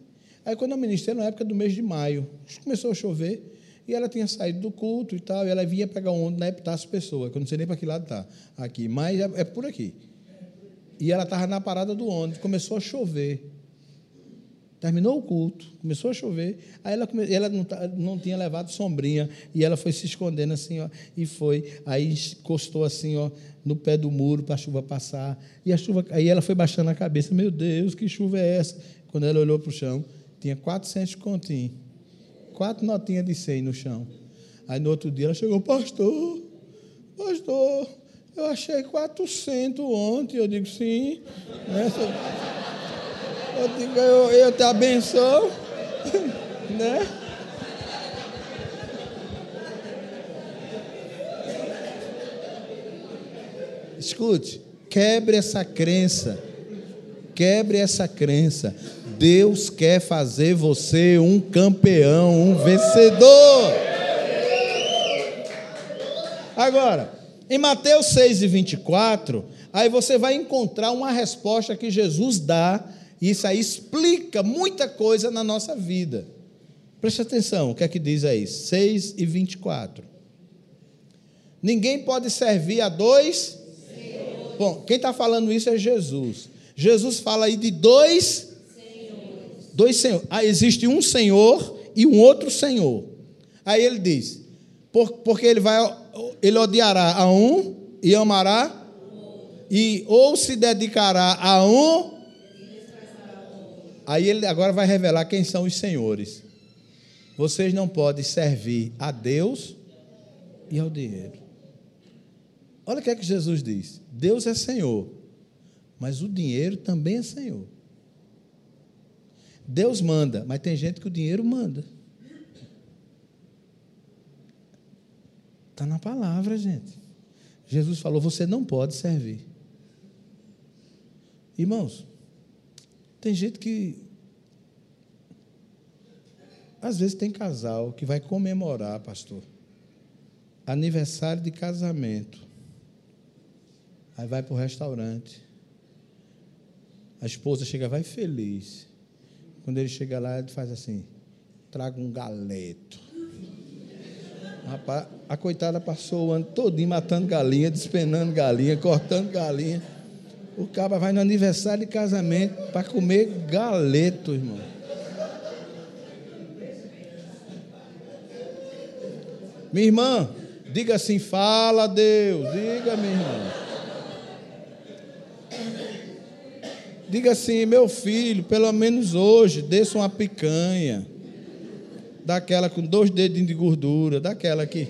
Aí, quando eu ministrei, na época do mês de maio, começou a chover, e ela tinha saído do culto e tal, e ela vinha pegar um ônibus na Epitácio Pessoa, que eu não sei nem para que lado está, aqui, mas é, é por aqui. E ela estava na parada do ônibus, começou a chover. Terminou o culto, começou a chover, aí ela, ela não, não, tinha levado sombrinha, e ela foi se escondendo assim, ó, e foi, aí encostou assim, ó, no pé do muro para a chuva passar, e a chuva, aí ela foi baixando a cabeça, meu Deus, que chuva é essa? Quando ela olhou para o chão, tinha 400 continhos, quatro notinhas de 100 no chão. Aí no outro dia ela chegou, pastor, pastor, eu achei 400 ontem. Eu digo, sim. Né? Eu digo, eu, eu te abençoo. né? Escute, quebre essa crença. Quebre essa crença. Deus quer fazer você um campeão, um vencedor. Agora, em Mateus 6 e 24, aí você vai encontrar uma resposta que Jesus dá, e isso aí explica muita coisa na nossa vida. Preste atenção, o que é que diz aí? 6 e 24. Ninguém pode servir a dois. Senhor. Bom, quem está falando isso é Jesus. Jesus fala aí de dois dois senhores. Ah, existe um senhor e um outro senhor. Aí ele diz: por, porque ele vai, ele odiará a um e amará, e ou se dedicará a um. Aí ele agora vai revelar quem são os senhores. Vocês não podem servir a Deus e ao dinheiro. Olha o que é que Jesus diz: Deus é Senhor, mas o dinheiro também é Senhor. Deus manda, mas tem gente que o dinheiro manda. Está na palavra, gente. Jesus falou: você não pode servir. Irmãos, tem gente que. Às vezes tem casal que vai comemorar, pastor, aniversário de casamento. Aí vai para o restaurante. A esposa chega, vai feliz. Quando ele chega lá, ele faz assim: traga um galeto. Rapaz, a coitada passou o ano todinho matando galinha, despenando galinha, cortando galinha. O cara vai no aniversário de casamento para comer galeto, irmão. Minha irmã, diga assim: fala Deus, diga, minha irmã. Diga assim, meu filho, pelo menos hoje, desça uma picanha. Daquela com dois dedinhos de gordura, daquela que,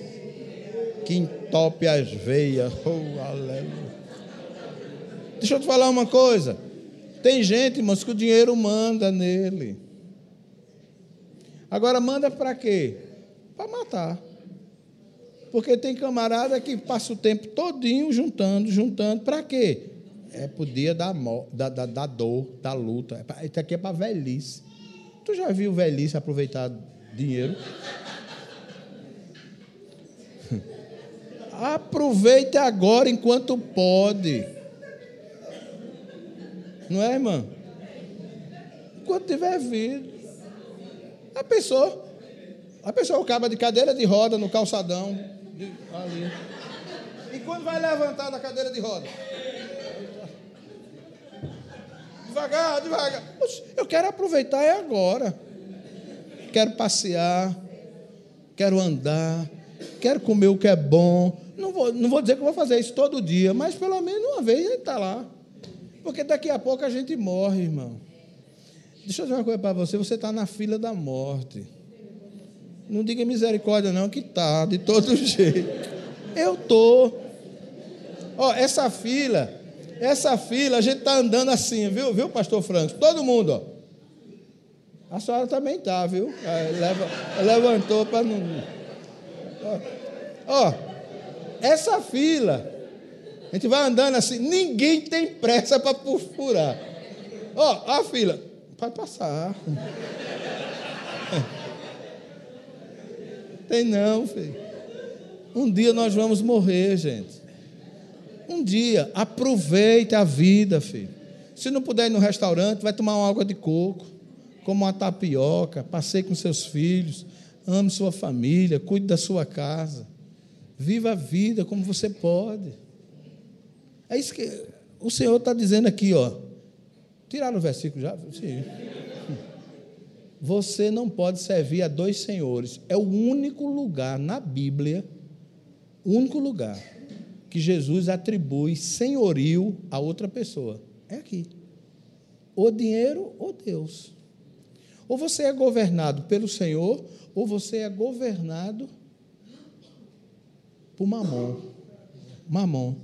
que entope as veias. Oh, aleluia. Deixa eu te falar uma coisa. Tem gente, irmãos, que o dinheiro manda nele. Agora manda para quê? Para matar. Porque tem camarada que passa o tempo todinho juntando, juntando. Para quê? É pro dia da, da, da, da dor, da luta. É isso aqui é para velhice. Tu já viu velhice aproveitar dinheiro? Aproveite agora enquanto pode. Não é, irmã? Enquanto tiver vida. A pessoa, a pessoa acaba de cadeira de roda no calçadão, de, ali. E quando vai levantar da cadeira de roda? Devagar, devagar. Eu quero aproveitar é agora. Quero passear, quero andar, quero comer o que é bom. Não vou, não vou dizer que vou fazer isso todo dia, mas pelo menos uma vez ele está lá. Porque daqui a pouco a gente morre, irmão. Deixa eu dizer uma coisa para você: você está na fila da morte. Não diga misericórdia, não, que tá, de todo jeito. Eu tô. Ó, essa fila, essa fila, a gente está andando assim, viu, viu, pastor Franco? Todo mundo, ó. A senhora também tá, viu? Leva, levantou para não. Ó, ó, essa fila, a gente vai andando assim, ninguém tem pressa para furar. Ó, a fila, pode passar. Tem não, filho. Um dia nós vamos morrer, gente. Um dia, aproveite a vida, filho. Se não puder ir no restaurante, vai tomar uma água de coco, como uma tapioca, passeie com seus filhos, ame sua família, cuide da sua casa. Viva a vida como você pode. É isso que o Senhor está dizendo aqui, ó. Tiraram o versículo já? Sim. Você não pode servir a dois senhores. É o único lugar na Bíblia, único lugar, que Jesus atribui senhorio a outra pessoa. É aqui. Ou dinheiro ou Deus. Ou você é governado pelo Senhor, ou você é governado por mamon. Mamon.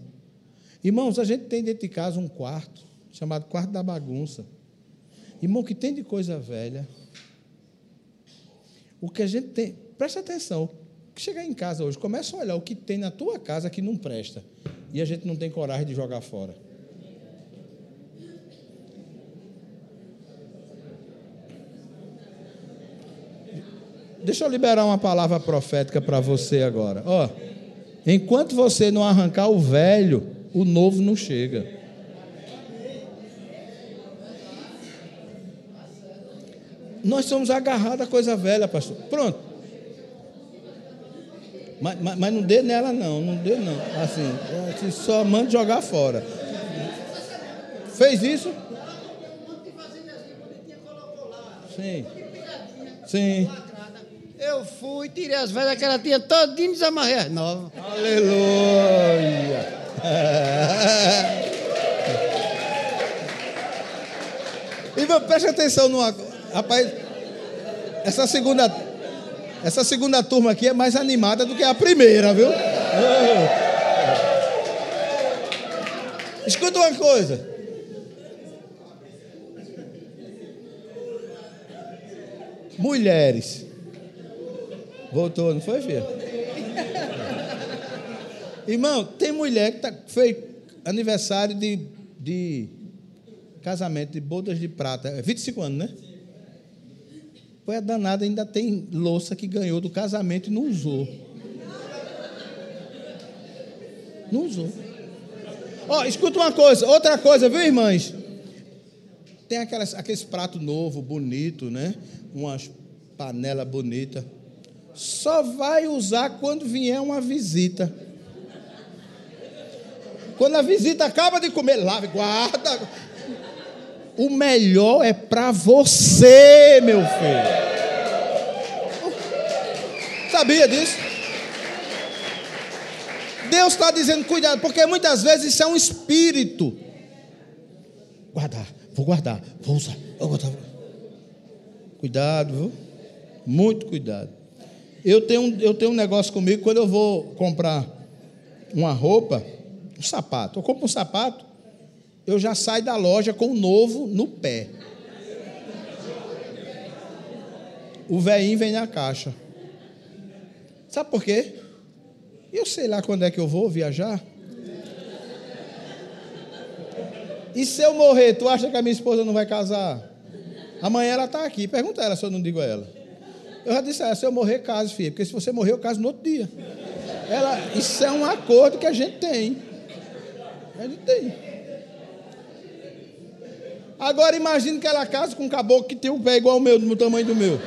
Irmãos, a gente tem dentro de casa um quarto, chamado quarto da bagunça. Irmão, que tem de coisa velha. O que a gente tem, presta atenção, chegar em casa hoje, começa a olhar o que tem na tua casa que não presta. E a gente não tem coragem de jogar fora. Deixa eu liberar uma palavra profética para você agora. Ó, enquanto você não arrancar o velho, o novo não chega. Nós somos agarrados a coisa velha, pastor. Pronto. Mas, mas, mas, não dê nela, não. Não dê, não. Assim, assim só manda jogar fora. Fez isso? Sim. Sim. Eu fui, tirei as velhas que ela tinha todinho desamarrei as novas. Aleluia. E preste atenção numa. Rapaz, essa segunda, essa segunda turma aqui é mais animada do que a primeira, viu? Escuta uma coisa. Mulheres. Voltou, não foi, filha? Irmão, tem mulher que tá, fez aniversário de, de casamento, de bodas de prata. 25 anos, né? Foi a danada, ainda tem louça que ganhou do casamento e não usou. Não usou. Ó, escuta uma coisa, outra coisa, viu, irmãs? Tem aquelas, aqueles pratos novo, bonito, né? Umas panela bonita. Só vai usar quando vier uma visita. Quando a visita acaba de comer, lave, guarda. O melhor é para você, meu filho. Sabia disso? Deus está dizendo cuidado, porque muitas vezes isso é um espírito. Guardar, vou guardar, vou usar, vou guardar. Cuidado, viu? Muito cuidado. Eu tenho, eu tenho um negócio comigo, quando eu vou comprar uma roupa, um sapato, eu compro um sapato, eu já saio da loja com o novo no pé. O velhinho vem na caixa. Sabe por quê? Eu sei lá quando é que eu vou viajar. E se eu morrer, tu acha que a minha esposa não vai casar? Amanhã ela está aqui. Pergunta ela se eu não digo a ela. Eu já disse a ela, se eu morrer, case, filha. Porque se você morrer, eu caso no outro dia. Ela, isso é um acordo que a gente tem. A gente tem. Agora imagine que ela casa com um caboclo que tem um pé igual ao meu, do tamanho do meu.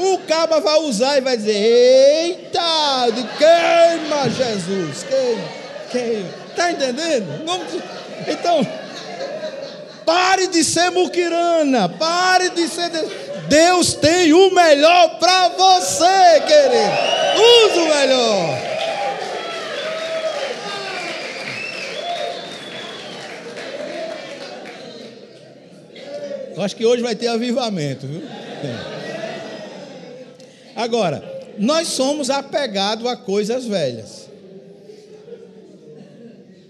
O caba vai usar e vai dizer: Eita, de queima Jesus, queima, queima. Está entendendo? Então, pare de ser muquirana, pare de ser. Deus tem o melhor para você, querido. Use o melhor. Eu acho que hoje vai ter avivamento, viu? É. Agora, nós somos apegados a coisas velhas.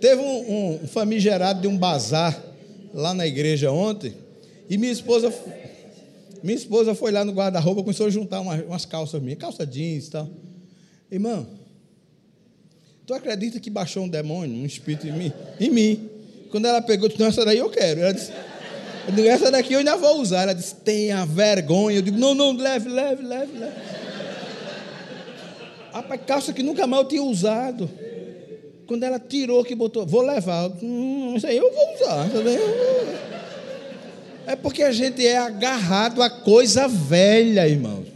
Teve um, um famigerado de um bazar lá na igreja ontem, e minha esposa minha esposa foi lá no guarda-roupa, começou a juntar umas, umas calças minhas, calça jeans e tal. Irmão, tu acredita que baixou um demônio, um espírito em mim? Em mim. Quando ela pegou, disse, não, essa daí eu quero. Ela disse, eu digo, essa daqui eu ainda vou usar. Ela disse, tenha vergonha. Eu digo, não, não, leve, leve, leve, leve. Rapaz, calça que nunca mais eu tinha usado. Quando ela tirou, que botou, vou levar. Hum, isso aí eu vou usar. É porque a gente é agarrado a coisa velha, irmãos.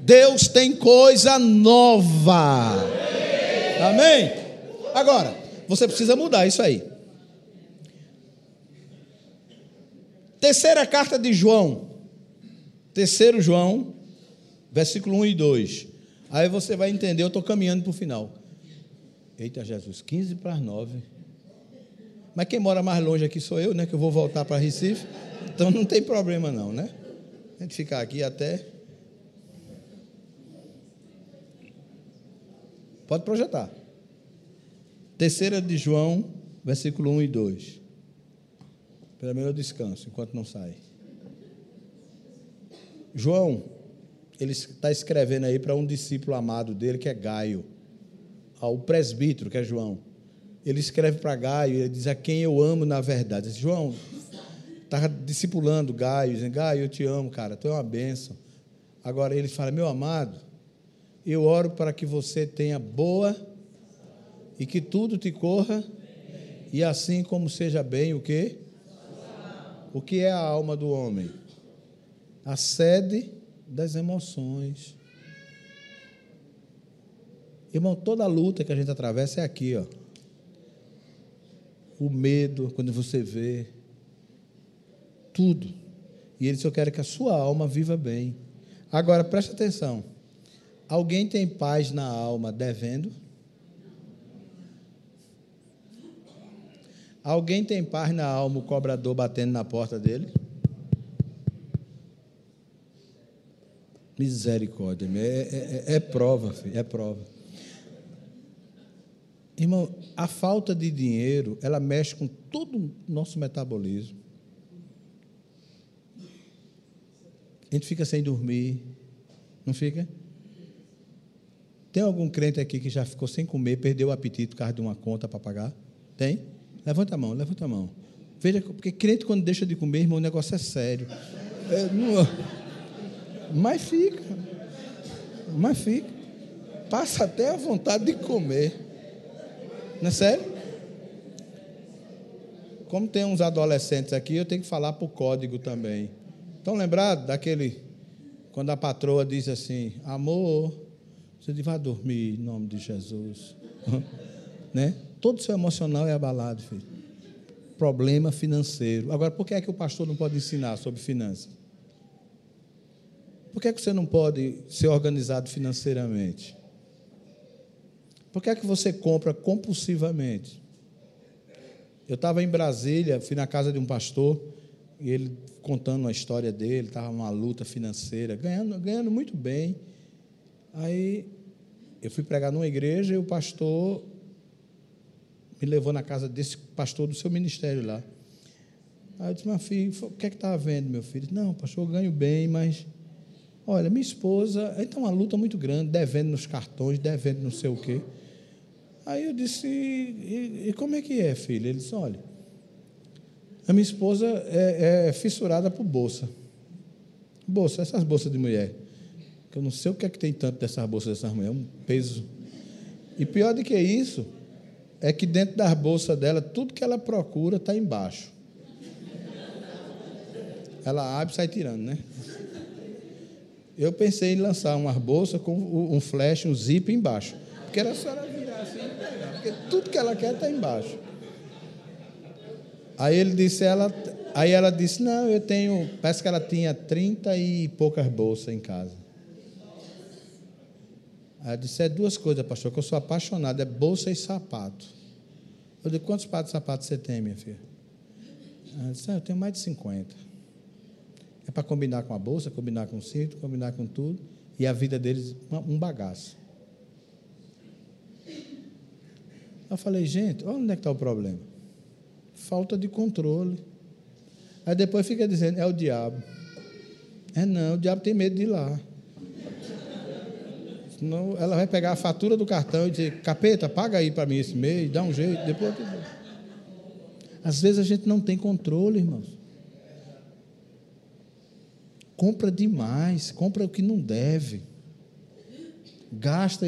Deus tem coisa nova. Amém? Agora, você precisa mudar isso aí. Terceira carta de João. Terceiro João, versículo 1 e 2. Aí você vai entender, eu estou caminhando para o final. Eita Jesus, 15 para as 9. Mas quem mora mais longe aqui sou eu, né? Que eu vou voltar para Recife. Então não tem problema não, né? A gente ficar aqui até. Pode projetar. Terceira de João, versículo 1 e 2. Pelo menos eu descanso enquanto não sai. João, ele está escrevendo aí para um discípulo amado dele, que é Gaio, ao presbítero, que é João. Ele escreve para Gaio, ele diz a quem eu amo na verdade. João, estava discipulando Gaio, dizendo, Gaio, eu te amo, cara, tu é uma bênção. Agora ele fala, meu amado, eu oro para que você tenha boa e que tudo te corra, e assim como seja bem o quê? O que é a alma do homem? A sede das emoções. Irmão, toda luta que a gente atravessa é aqui, ó. O medo, quando você vê, tudo. E ele só quer que a sua alma viva bem. Agora, preste atenção. Alguém tem paz na alma devendo? Alguém tem paz na alma, o cobrador batendo na porta dele? Misericórdia, é, é, é, é prova, filho, é prova. Irmão, a falta de dinheiro, ela mexe com todo o nosso metabolismo. A gente fica sem dormir, não fica? Tem algum crente aqui que já ficou sem comer, perdeu o apetite por causa de uma conta para pagar? Tem? Levanta a mão, levanta a mão. Veja, porque crente quando deixa de comer, irmão, o negócio é sério. É, não, mas fica. Mas fica. Passa até a vontade de comer. Não é sério? como tem uns adolescentes aqui, eu tenho que falar por código também. Estão lembrados daquele. Quando a patroa diz assim: Amor, você diz, dormir em nome de Jesus. né? Todo o seu emocional é abalado, filho. Problema financeiro. Agora, por que é que o pastor não pode ensinar sobre finanças? Por que, é que você não pode ser organizado financeiramente? Por que é que você compra compulsivamente? Eu estava em Brasília, fui na casa de um pastor, e ele contando a história dele, estava numa luta financeira, ganhando, ganhando muito bem. Aí eu fui pregar numa igreja e o pastor me levou na casa desse pastor do seu ministério lá. Aí eu disse, meu filho, o que é que está havendo, meu filho? Não, pastor, eu ganho bem, mas olha, minha esposa, está uma luta muito grande, devendo nos cartões, devendo não sei o quê. Aí eu disse, e, e como é que é, filho? Ele disse, olha, a minha esposa é, é fissurada por bolsa. Bolsa, essas bolsas de mulher. Que eu não sei o que é que tem tanto dessas bolsas dessas mulheres, é um peso. E pior do que isso, é que dentro das bolsas dela, tudo que ela procura está embaixo. Ela abre e sai tirando, né? Eu pensei em lançar umas bolsas com um flash, um zip embaixo. Porque era só ela virar assim e pegar. Porque tudo que ela quer está embaixo. Aí ele disse, ela, aí ela disse, não, eu tenho, parece que ela tinha trinta e poucas bolsas em casa. Eu disse, é duas coisas, pastor, que eu sou apaixonado, é bolsa e sapato. Eu disse, quantos pares de sapato você tem, minha filha? Ela disse, ah, eu tenho mais de 50. É para combinar com a bolsa, combinar com o cinto, combinar com tudo. E a vida deles, um bagaço. Eu falei, gente, olha onde é que está o problema. Falta de controle. Aí depois fica dizendo, é o diabo. É não, o diabo tem medo de ir lá. Senão ela vai pegar a fatura do cartão e dizer, capeta, paga aí para mim esse mês, dá um jeito, depois. Às vezes a gente não tem controle, irmãos. Compra demais, compra o que não deve. Gasta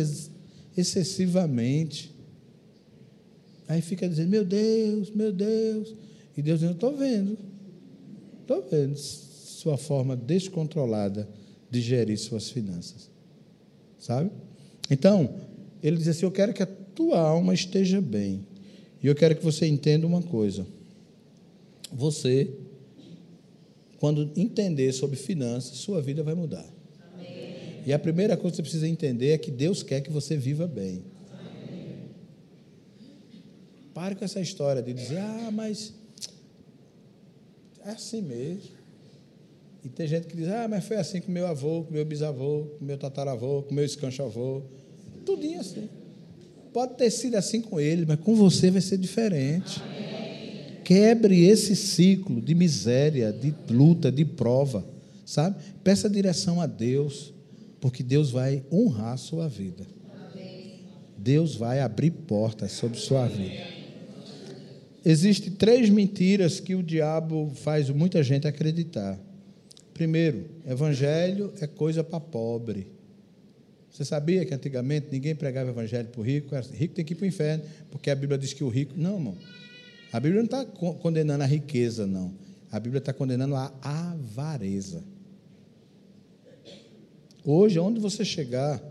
excessivamente. Aí fica dizendo, meu Deus, meu Deus. E Deus dizendo, estou vendo. Estou vendo sua forma descontrolada de gerir suas finanças. Sabe? Então, ele diz assim: Eu quero que a tua alma esteja bem. E eu quero que você entenda uma coisa. Você, quando entender sobre finanças, sua vida vai mudar. Amém. E a primeira coisa que você precisa entender é que Deus quer que você viva bem. Pare com essa história de dizer, ah, mas é assim mesmo. E tem gente que diz, ah, mas foi assim com meu avô, com meu bisavô, com meu tataravô, com meu escanchavô. Tudinho assim. Pode ter sido assim com ele, mas com você vai ser diferente. Quebre esse ciclo de miséria, de luta, de prova, sabe? Peça direção a Deus, porque Deus vai honrar a sua vida. Deus vai abrir portas sobre sua vida. Existem três mentiras que o diabo faz muita gente acreditar. Primeiro, evangelho é coisa para pobre. Você sabia que antigamente ninguém pregava evangelho para o rico? Rico tem que ir para o inferno, porque a Bíblia diz que o rico. Não, irmão. A Bíblia não está condenando a riqueza, não. A Bíblia está condenando a avareza. Hoje, onde você chegar,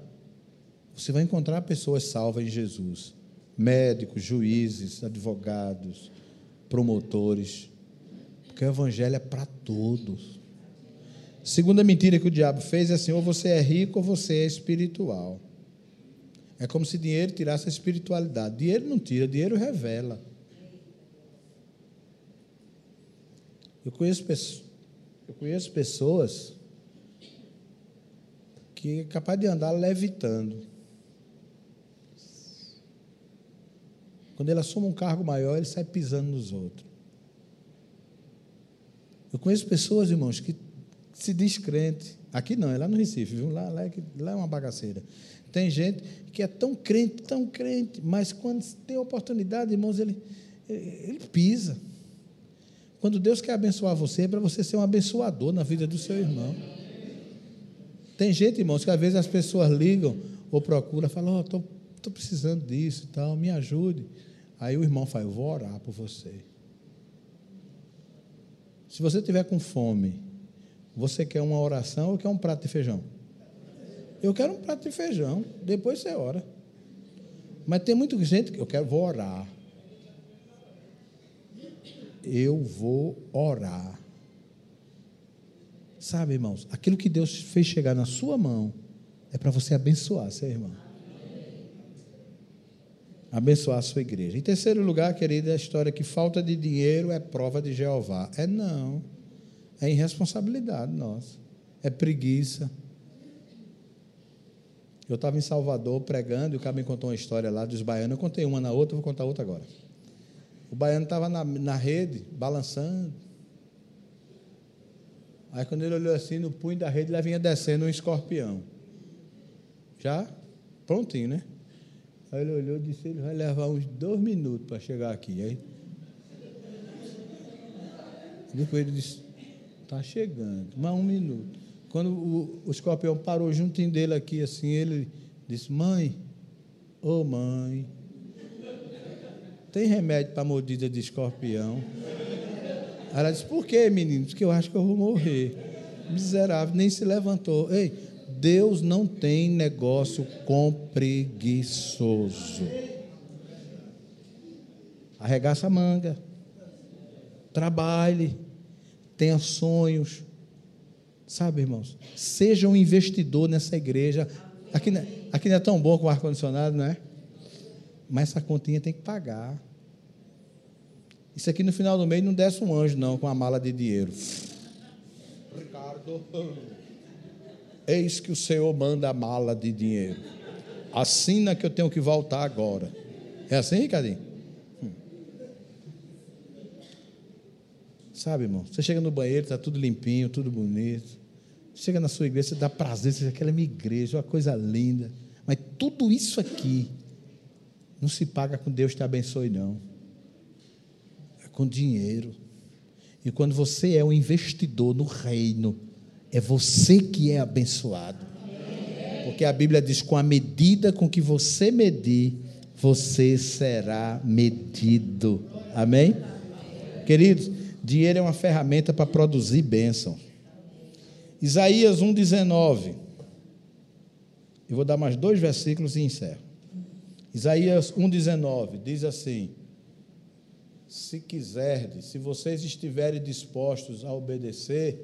você vai encontrar pessoas salvas em Jesus médicos, juízes, advogados, promotores, porque o evangelho é para todos. Segunda mentira que o diabo fez é assim: ou você é rico ou você é espiritual. É como se dinheiro tirasse a espiritualidade. Dinheiro não tira, dinheiro revela. Eu conheço, eu conheço pessoas que é capaz de andar levitando. Quando ele assume um cargo maior, ele sai pisando nos outros. Eu conheço pessoas, irmãos, que se diz crente. Aqui não, é lá no Recife, viu? Lá, lá, é, lá é uma bagaceira. Tem gente que é tão crente, tão crente, mas quando tem oportunidade, irmãos, ele, ele, pisa. Quando Deus quer abençoar você, é para você ser um abençoador na vida do seu irmão. Tem gente, irmãos, que às vezes as pessoas ligam ou procuram, falam, oh, estou precisando disso e tal, me ajude. Aí o irmão Eu vou orar por você. Se você tiver com fome, você quer uma oração ou quer um prato de feijão? Eu quero um prato de feijão, depois você ora. Mas tem muita gente que eu quero, vou orar. Eu vou orar. Sabe, irmãos, aquilo que Deus fez chegar na sua mão é para você abençoar seu irmão. Abençoar a sua igreja. Em terceiro lugar, querida, a história que falta de dinheiro é prova de Jeová. É não. É irresponsabilidade nossa. É preguiça. Eu estava em Salvador pregando e o cara me contou uma história lá dos baianos. Eu contei uma na outra, vou contar outra agora. O baiano estava na, na rede, balançando. Aí quando ele olhou assim no punho da rede, lá vinha descendo um escorpião. Já prontinho, né? Aí ele olhou e disse, ele vai levar uns dois minutos para chegar aqui. Aí depois ele disse, está chegando, mais um minuto. Quando o, o escorpião parou juntinho dele aqui, assim, ele disse, mãe, ô oh, mãe, tem remédio para mordida de escorpião? Ela disse, por quê, menino? Porque eu acho que eu vou morrer. Miserável, nem se levantou. Ei, Deus não tem negócio com preguiçoso. Arregaça a manga. Trabalhe. Tenha sonhos. Sabe, irmãos? Seja um investidor nessa igreja. Aqui, é, aqui não é tão bom com o ar-condicionado, não é? Mas essa continha tem que pagar. Isso aqui no final do mês não desce um anjo, não, com a mala de dinheiro. Ricardo, eis que o Senhor manda a mala de dinheiro. Assina que eu tenho que voltar agora. É assim, Ricardinho? Sabe, irmão? Você chega no banheiro, está tudo limpinho, tudo bonito. Chega na sua igreja, você dá prazer, você diz, aquela é minha igreja, uma coisa linda. Mas tudo isso aqui não se paga com Deus te abençoe, não com dinheiro. E quando você é um investidor no reino, é você que é abençoado. Porque a Bíblia diz: com a medida com que você medir, você será medido. Amém? Queridos, dinheiro é uma ferramenta para produzir bênção. Isaías 1,19. Eu vou dar mais dois versículos e encerro. Isaías 1,19 diz assim: se quiserdes, se vocês estiverem dispostos a obedecer,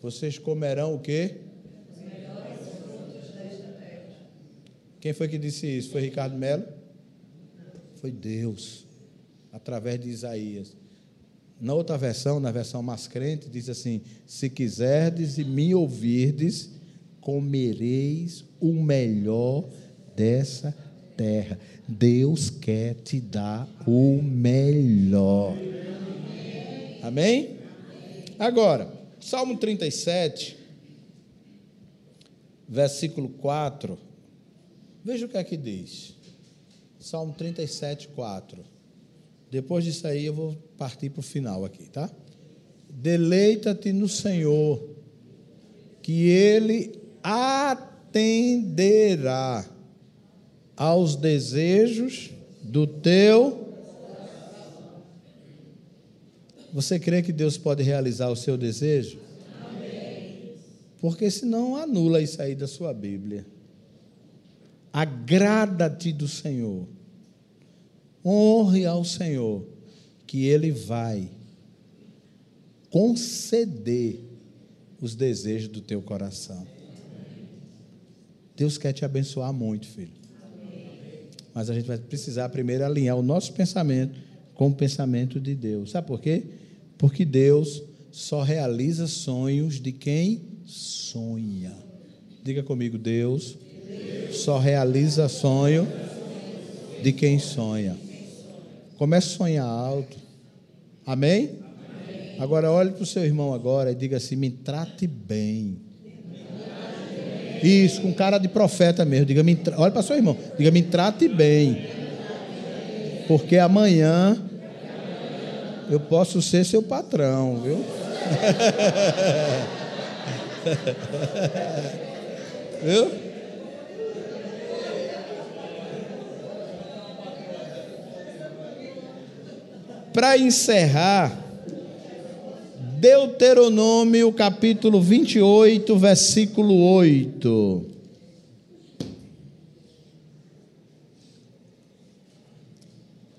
vocês comerão o quê? Quem foi que disse isso? Foi Ricardo Melo? Foi Deus, através de Isaías. Na outra versão, na versão mais crente, diz assim: Se quiserdes e me ouvirdes, comereis o melhor dessa terra. Deus quer te dar o melhor. Amém? Agora, Salmo 37, versículo 4. Veja o que é que diz. Salmo 37, 4. Depois disso aí eu vou partir para o final aqui, tá? Deleita-te no Senhor, que Ele atenderá aos desejos do teu. Você crê que Deus pode realizar o seu desejo? Amém. Porque senão anula isso aí da sua Bíblia. Agrada-te do Senhor. Honre ao Senhor, que Ele vai conceder os desejos do teu coração. Deus quer te abençoar muito, filho mas a gente vai precisar primeiro alinhar o nosso pensamento com o pensamento de Deus. Sabe por quê? Porque Deus só realiza sonhos de quem sonha. Diga comigo, Deus, só realiza sonho de quem sonha. Comece a sonhar alto. Amém? Agora olhe para o seu irmão agora e diga assim: me trate bem. Isso, com cara de profeta mesmo. Diga, me, olha para seu irmão. Diga, me trate bem. Porque amanhã eu posso ser seu patrão, viu? viu? Para encerrar, Deuteronômio capítulo 28, versículo 8.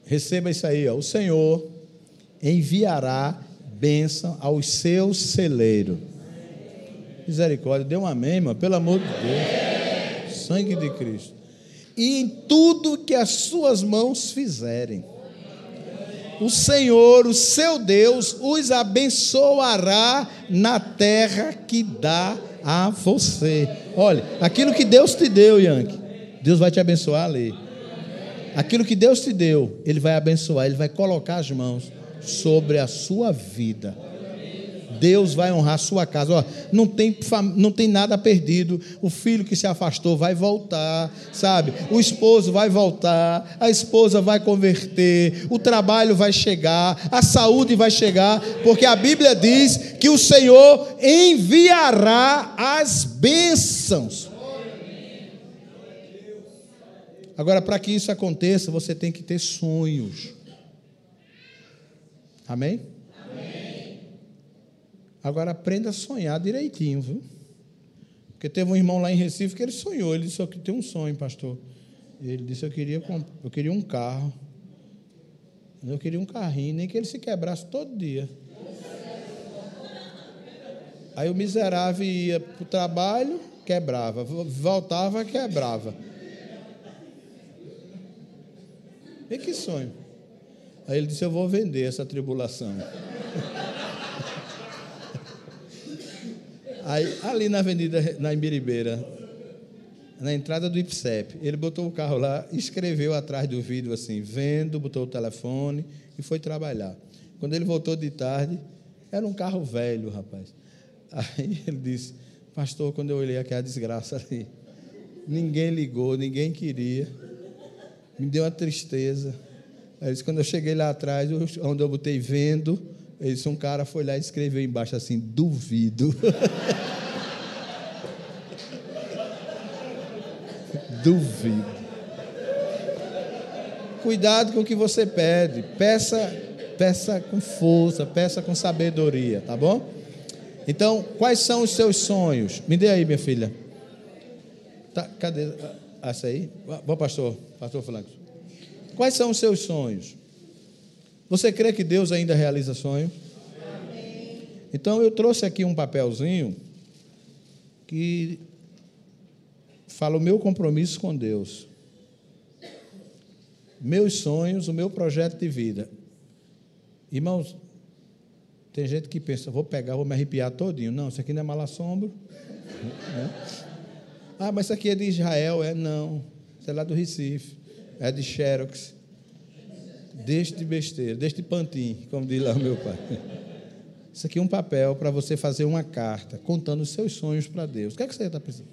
Receba isso aí, ó. o Senhor enviará bênção aos seus celeiros. Misericórdia, dê um amém, pelo amor de Deus. Sangue de Cristo. E em tudo que as suas mãos fizerem o Senhor, o seu Deus, os abençoará na terra que dá a você. Olha, aquilo que Deus te deu, Yankee, Deus vai te abençoar ali. Aquilo que Deus te deu, Ele vai abençoar, Ele vai colocar as mãos sobre a sua vida. Deus vai honrar sua casa. Ó, não, tem, não tem nada perdido. O filho que se afastou vai voltar, sabe? O esposo vai voltar, a esposa vai converter, o trabalho vai chegar, a saúde vai chegar, porque a Bíblia diz que o Senhor enviará as bênçãos. Agora, para que isso aconteça, você tem que ter sonhos. Amém? Agora aprenda a sonhar direitinho, viu? Porque teve um irmão lá em Recife que ele sonhou, ele disse que tem um sonho, pastor. Ele disse eu queria eu queria um carro. Eu queria um carrinho, nem que ele se quebrasse todo dia. Aí o miserável ia para o trabalho, quebrava, voltava, quebrava. E que sonho. Aí ele disse: Eu vou vender essa tribulação. Aí, ali na avenida, na Imbiribeira, na entrada do IPSEP, ele botou o carro lá, escreveu atrás do vidro assim, vendo, botou o telefone e foi trabalhar. Quando ele voltou de tarde, era um carro velho, rapaz. Aí ele disse, pastor, quando eu olhei aquela desgraça ali, ninguém ligou, ninguém queria, me deu uma tristeza. Aí disse, quando eu cheguei lá atrás, onde eu botei vendo, disse, um cara foi lá e escreveu embaixo assim, duvido. duvido. Cuidado com o que você pede. Peça, peça com força, peça com sabedoria, tá bom? Então, quais são os seus sonhos? Me dê aí, minha filha. Tá, cadê essa aí? Bom, pastor, pastor Flancos. Quais são os seus sonhos? Você crê que Deus ainda realiza sonhos? Então eu trouxe aqui um papelzinho que fala o meu compromisso com Deus. Meus sonhos, o meu projeto de vida. Irmãos, tem gente que pensa, vou pegar, vou me arrepiar todinho. Não, isso aqui não é malassombro. Né? Ah, mas isso aqui é de Israel. É, não. Isso é lá do Recife. É de Xerox. Deixe de besteira, deixe de pantim, como diz lá o meu pai. Isso aqui é um papel para você fazer uma carta contando os seus sonhos para Deus. O que é que você está pensando?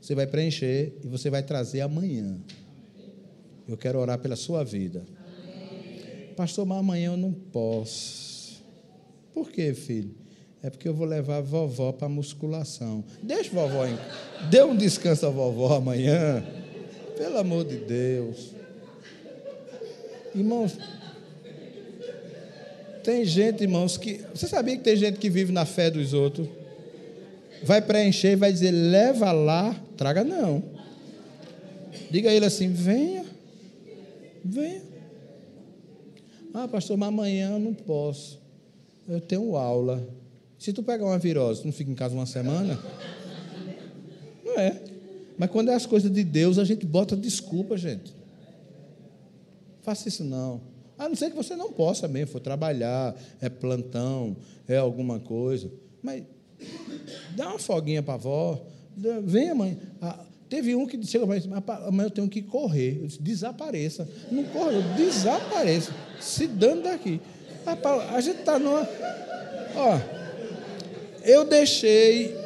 Você vai preencher e você vai trazer amanhã. Eu quero orar pela sua vida. Pastor, mas amanhã eu não posso. Por quê, filho? É porque eu vou levar a vovó para musculação. Deixa vovó em... Dê um descanso à vovó amanhã. Pelo amor de Deus. Irmãos, tem gente, irmãos, que. Você sabia que tem gente que vive na fé dos outros? Vai preencher e vai dizer, leva lá, traga não. Diga a ele assim: venha, venha. Ah, pastor, mas amanhã eu não posso. Eu tenho aula. Se tu pegar uma virose, tu não fica em casa uma semana? Não é. Mas quando é as coisas de Deus, a gente bota desculpa, gente. Faça isso não. A não ser que você não possa mesmo, for trabalhar, é plantão, é alguma coisa. Mas dá uma folguinha para a avó. Venha, mãe. Ah, teve um que chegou mim, amanhã eu tenho que correr. Eu disse, desapareça. Não corra, desapareça. Se dando daqui. A gente está numa. Ó, eu deixei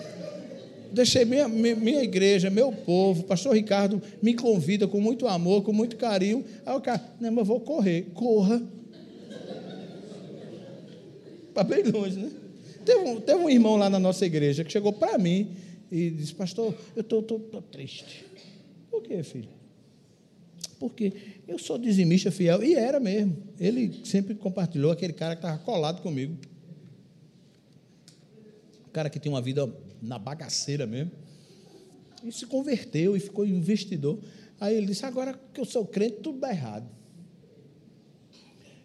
deixei minha, minha igreja, meu povo, pastor Ricardo me convida com muito amor, com muito carinho. Aí o cara, não, mas eu vou correr. Corra. Para bem longe, né? Teve um, teve um irmão lá na nossa igreja que chegou para mim e disse, pastor, eu estou tô, tô, tô triste. Por quê, filho? Porque eu sou dizimista fiel, e era mesmo. Ele sempre compartilhou aquele cara que estava colado comigo. cara que tem uma vida na bagaceira mesmo. E se converteu e ficou investidor. Aí ele disse: agora que eu sou crente, tudo dá errado.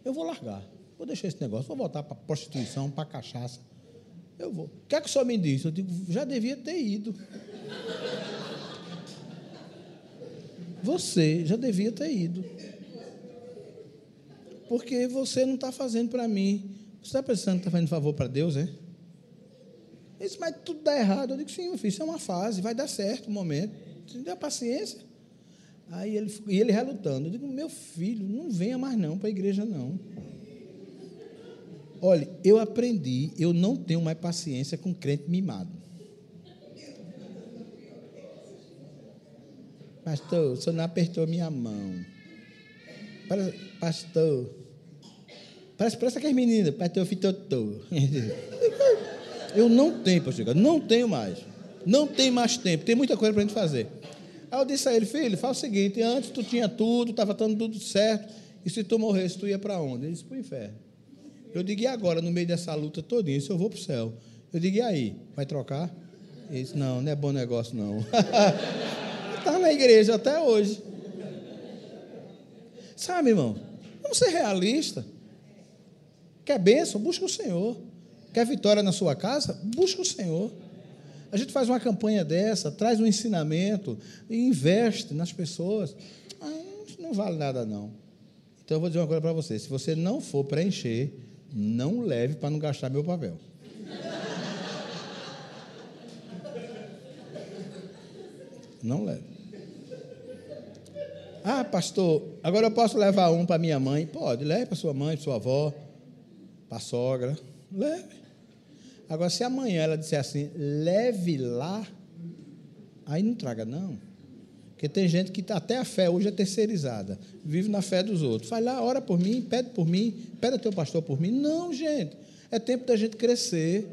Eu vou largar, vou deixar esse negócio, vou voltar para prostituição, para cachaça. Eu vou. O que é que o senhor me disse? Eu digo: já devia ter ido. Você já devia ter ido. Porque você não está fazendo para mim. Você está pensando que está fazendo favor para Deus, é? Ele disse, mas tudo dá errado. Eu digo, sim, meu filho, isso é uma fase, vai dar certo um momento. Tem paciência. Aí ele, e ele relutando. Eu digo, meu filho, não venha mais não para a igreja, não. Olha, eu aprendi, eu não tenho mais paciência com crente mimado. Pastor, o senhor não apertou minha mão. Pastor, parece, parece aquelas meninas, pastor fitotô. Eu não tenho, pastor, não tenho mais. Não tem mais tempo, tem muita coisa para a gente fazer. Aí eu disse a ele, filho, faz o seguinte, antes tu tinha tudo, estava tudo certo, e se tu morresse, tu ia para onde? Ele disse, para o inferno. Eu digo, e agora, no meio dessa luta todinha, se eu vou para o céu? Eu digo, e aí, vai trocar? Ele disse, não, não é bom negócio, não. Está na igreja até hoje. Sabe, irmão? Vamos ser realistas. Quer bênção? Busca o Senhor. Quer vitória na sua casa? Busca o Senhor. A gente faz uma campanha dessa, traz um ensinamento investe nas pessoas. Ah, não vale nada, não. Então eu vou dizer uma coisa para você: se você não for preencher, não leve para não gastar meu papel. Não leve. Ah, pastor, agora eu posso levar um para minha mãe? Pode, leve para sua mãe, para sua avó, para a sogra. Leve. Agora, se amanhã ela disser assim, leve lá, aí não traga, não. Porque tem gente que tá, até a fé hoje é terceirizada, vive na fé dos outros. Vai lá, ora por mim, pede por mim, pede ao teu pastor por mim. Não, gente. É tempo da gente crescer.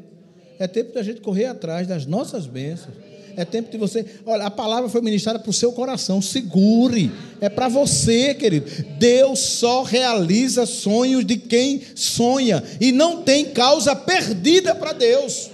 É tempo da gente correr atrás das nossas bênçãos. É tempo de você. Olha, a palavra foi ministrada para o seu coração. Segure. É para você, querido. Deus só realiza sonhos de quem sonha. E não tem causa perdida para Deus.